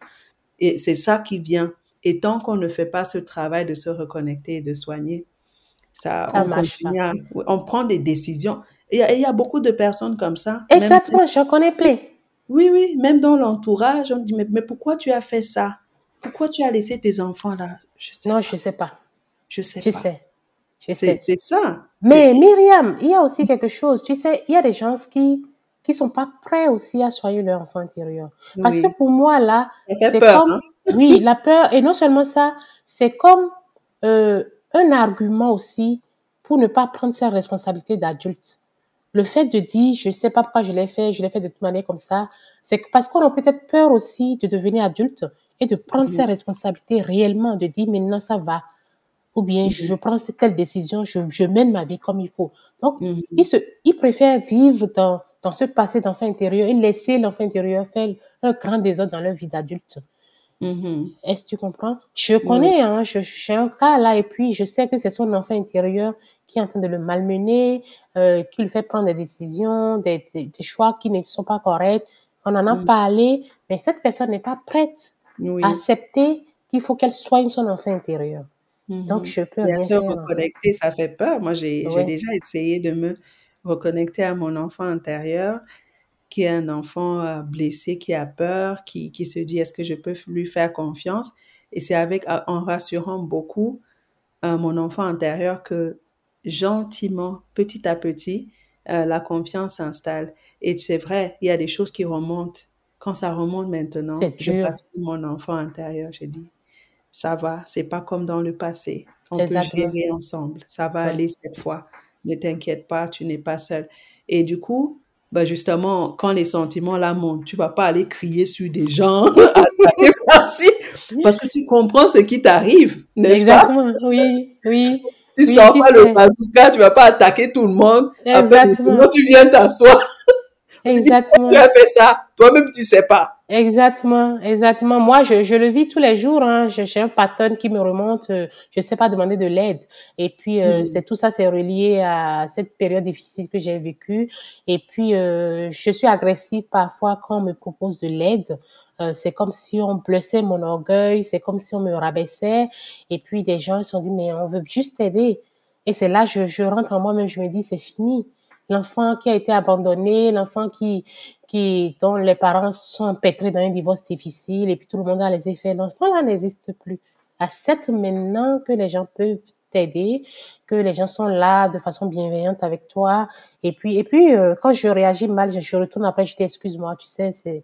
Et c'est ça qui vient. Et tant qu'on ne fait pas ce travail de se reconnecter et de soigner, ça, Ça on marche continue à- on prend des décisions. Il y a- il y, a beaucoup de personnes comme ça. Exactement, j'en connais plein. oui, oui, même dans l'entourage, on dit, mais, mais pourquoi tu as fait ça? Pourquoi tu as laissé tes enfants là? Je sais, Non, je sais pas. je sais Tu pas. sais. Je sais. c'est ça. Mais Myriam, il y a aussi quelque chose. Tu sais, il y a des gens qui qui sont pas prêts aussi à soigner leur enfant intérieur. Parce oui. que pour moi, là, c'est comme... hein? Oui, la peur. Et non seulement ça, c'est comme euh, un argument aussi pour ne pas prendre ses responsabilités d'adulte. Le fait de dire, je sais pas pourquoi je l'ai fait, je l'ai fait de toute manière comme ça, c'est parce qu'on a peut-être peur aussi de devenir adulte et de prendre ses responsabilités réellement, de dire maintenant ça va. Ou bien je prends cette telle décision, je, je mène ma vie comme il faut. Donc, ils, se, ils préfèrent vivre dans, dans ce passé d'enfant intérieur et laisser l'enfant intérieur faire un grand désordre dans leur vie d'adulte. Mhm. Est-ce que tu comprends? Je connais, hein, je- j'ai un cas là, et puis je sais que c'est son enfant intérieur qui est en train de le malmener, euh, qui lui fait prendre des décisions, des, des, des choix qui ne sont pas corrects. On en a Mm. parlé, mais cette personne n'est pas prête Oui. à accepter qu'il faut qu'elle soigne son enfant intérieur. Mhm. Donc, je peux Bien rien sûr, faire. fait. reconnecter, ça fait peur. Moi, j'ai déjà essayé de me reconnecter à mon enfant intérieur, qui est un enfant euh, blessé, qui a peur, qui, qui se dit, est-ce que je peux lui faire confiance? Et c'est avec, en rassurant beaucoup euh, mon enfant intérieur que gentiment, petit à petit, euh, la confiance s'installe. Et c'est vrai, il y a des choses qui remontent. Quand ça remonte maintenant, je passe mon enfant intérieur, je dis, ça va, c'est pas comme dans le passé. On peut Exactement. gérer ensemble. Ça va Ouais. aller cette fois. Ne t'inquiète pas, tu n'es pas seul. Et du coup, bah justement, quand les sentiments là montent, tu vas pas aller crier sur des gens, *laughs* parce que tu comprends ce qui t'arrive, n'est-ce pas? Exactement, oui, oui. Tu Oui, sors tu pas sais. le bazooka, tu vas pas attaquer tout le monde. Après, Exactement. maintenant, tu viens t'asseoir? *laughs* Exactement. Tu as fait ça. Toi-même, tu sais pas. Exactement, exactement. Moi, je, je le vis tous les jours. Hein. J'ai un pattern qui me remonte. euh, Je sais pas demander de l'aide. Et puis, euh, Mhm. c'est tout ça, c'est relié à cette période difficile que j'ai vécue. Et puis, euh, je suis agressive parfois quand on me propose de l'aide. Euh, c'est comme si on blessait mon orgueil. C'est comme si on me rabaissait. Et puis, des gens se sont dit, mais on veut juste t'aider. Et c'est là, je, je rentre en moi-même, je me dis, c'est fini. L'enfant qui a été abandonné, l'enfant qui, qui, dont les parents sont empêtrés dans un divorce difficile et puis tout le monde a les effets. L'enfant là n'existe plus. Accepte maintenant que les gens peuvent t'aider, que les gens sont là de façon bienveillante avec toi. Et puis, et puis euh, quand je réagis mal, je, je retourne après, je dis excuse-moi, tu sais, c'est,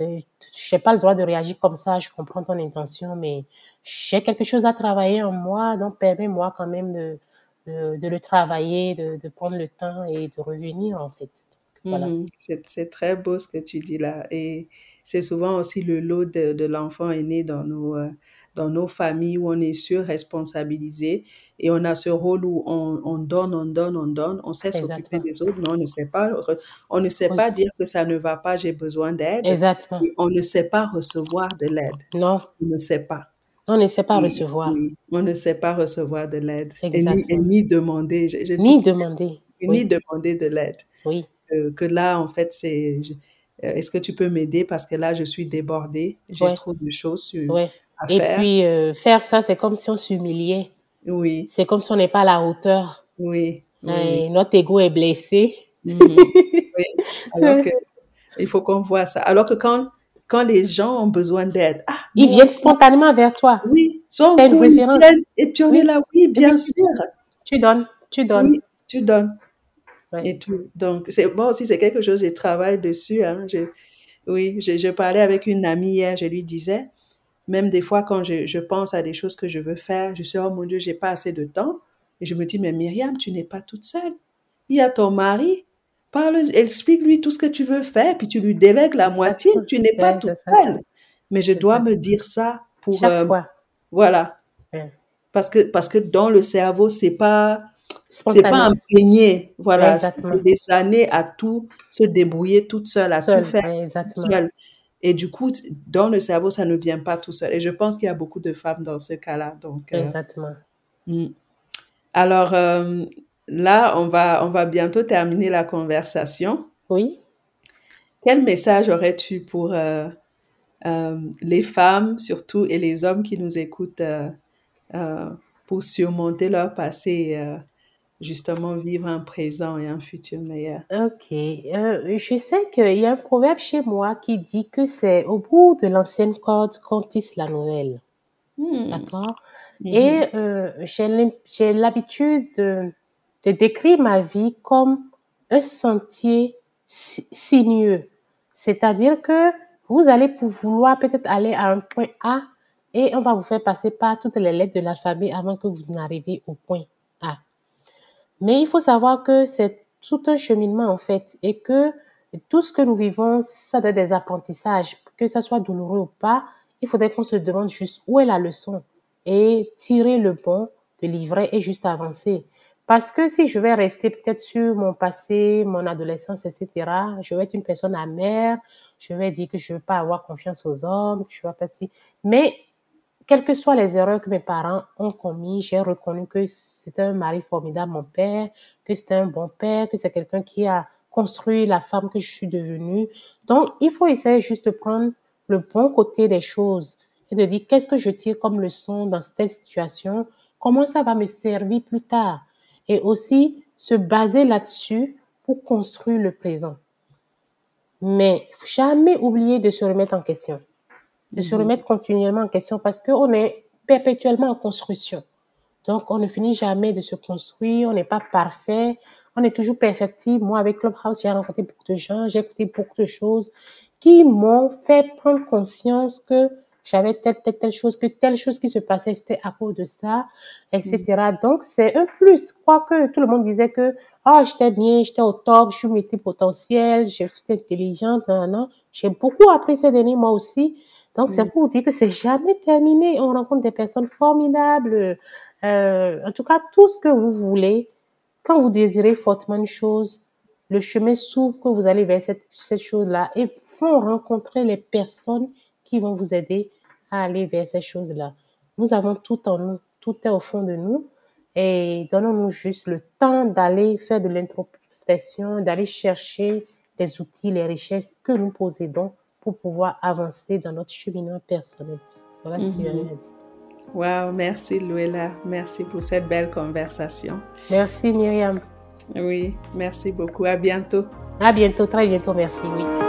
euh, j'ai pas le droit de réagir comme ça, je comprends ton intention, mais j'ai quelque chose à travailler en moi, donc permets-moi quand même de, de, de le travailler, de, de prendre le temps et de revenir en fait. Voilà. Mhm. C'est, très beau ce que tu dis là. Et c'est souvent aussi le lot de, de l'enfant aîné dans nos, euh, dans nos familles où on est surresponsabilisé et on a ce rôle où on, on donne, on donne, on donne. On sait s'occuper des autres, mais on ne sait pas, on ne sait pas dire que ça ne va pas, j'ai besoin d'aide. Exactement. On ne sait pas recevoir de l'aide. Non, On ne sait pas. On ne sait pas Et- recevoir, oui, on ne sait pas recevoir de l'aide et ni, et demander. Je, je dis ni demander. ni demander de l'aide. oui, Euh, que là, en fait, c'est euh, est-ce que tu peux m'aider? Parce que là, je suis débordée, j'ai Ouais. trop de choses sur- ouais. à Et faire. puis, euh, faire ça, c'est comme si on s'humiliait. Oui, C'est comme si on n'est pas à la hauteur. oui, oui, Et notre ego est blessé. oui. Mhm. Oui. *laughs* Alors que il faut qu'on voit ça. Alors que quand, quand les gens ont besoin d'aide, ah, Ils viennent spontanément vers toi. oui, soit une référence. et puis on Oui. est là, oui, bien sûr, Tu donnes, tu donnes. oui, tu donnes. Ouais. et tout. Donc, c'est moi aussi, c'est quelque chose, je travaille dessus. Hein. Je, oui, je, je parlais avec une amie hier, je lui disais, même des fois quand je, je pense à des choses que je veux faire, je suis, oh mon Dieu, j'ai pas assez de temps. Et je me dis, mais Myriam, tu n'es pas toute seule. Il y a ton mari. Parle, explique-lui tout ce que tu veux faire, puis tu lui délègues la moitié. Tu n'es pas toute seule. Mais je dois me dire ça pour, Chaque euh, fois. voilà. Parce que, parce que dans le cerveau, c'est pas, c'est pas imprégné. Voilà. C'est des années à tout se débrouiller toute seule, à Seul. tout faire seule. Et du coup, dans le cerveau, ça ne vient pas tout seul. Et je pense qu'il y a beaucoup de femmes dans ce cas-là. Donc, euh, Exactement. mm. alors, euh, là, on va, on va bientôt terminer la conversation. Oui. Quel message aurais-tu pour euh, euh, les femmes surtout et les hommes qui nous écoutent euh, pour surmonter leur passé et justement vivre un présent et un futur meilleur? Ok. Je sais qu'il y a un proverbe chez moi qui dit que c'est au bout de l'ancienne corde qu'on tisse la nouvelle. Hmm. D'accord? Mhm. Et j'ai l'habitude de, de décrire ma vie comme un sentier si- sinueux. C'est-à-dire que vous allez pour vouloir peut-être aller à un point A et on va vous faire passer par toutes les lettres de l'alphabet avant que vous n'arriviez au point A. Mais il faut savoir que c'est tout un cheminement en fait et que tout ce que nous vivons, ça doit être des apprentissages, que ça soit douloureux ou pas. Il faudrait qu'on se demande juste où est la leçon et tirer le bon de l'ivraie et juste avancer. Parce que si je vais rester peut-être sur mon passé, mon adolescence, etc., je vais être une personne amère, je vais dire que je ne veux pas avoir confiance aux hommes, que je ne veux pas si. Mais quelles que soient les erreurs que mes parents ont commises, j'ai reconnu que c'était un mari formidable, mon père, que c'était un bon père, que c'est quelqu'un qui a construit la femme que je suis devenue. Donc, il faut essayer juste de prendre le bon côté des choses et de dire qu'est-ce que je tire comme leçon dans cette situation, comment ça va me servir plus tard? Et aussi se baser là-dessus pour construire le présent. Mais jamais oublier de se remettre en question de se Mhm. remettre continuellement en question parce qu'on est perpétuellement en construction. Donc, on ne finit jamais de se construire, on n'est pas parfait, on est toujours perfectible. Moi, avec Clubhouse, j'ai rencontré beaucoup de gens, j'ai écouté beaucoup de choses qui m'ont fait prendre conscience que j'avais telle, telle, telle chose, que telle chose qui se passait, c'était à cause de ça, etc. Donc, c'est un plus. Quoique tout le monde disait que, ah, j'étais bien, j'étais au top, je suis multipotentielle, j'étais intelligente, non, non. J'ai beaucoup appris ces derniers mois aussi. Donc, c'est Mm. pour vous dire que c'est jamais terminé. On rencontre des personnes formidables. Euh, en tout cas, tout ce que vous voulez, quand vous désirez fortement une chose, le chemin s'ouvre que vous allez vers cette, cette chose-là et vont rencontrer les personnes qui vont vous aider à aller vers ces choses-là. Nous avons tout en nous, tout est au fond de nous et donnons-nous juste le temps d'aller faire de l'introspection, d'aller chercher les outils, les richesses que nous possédons pour pouvoir avancer dans notre cheminement personnel. Voilà ce que j'avais à dire. Wow, merci Luella. Merci pour cette belle conversation. Merci Myriam. Oui, merci beaucoup. À bientôt. À bientôt, très bientôt. Merci. Oui.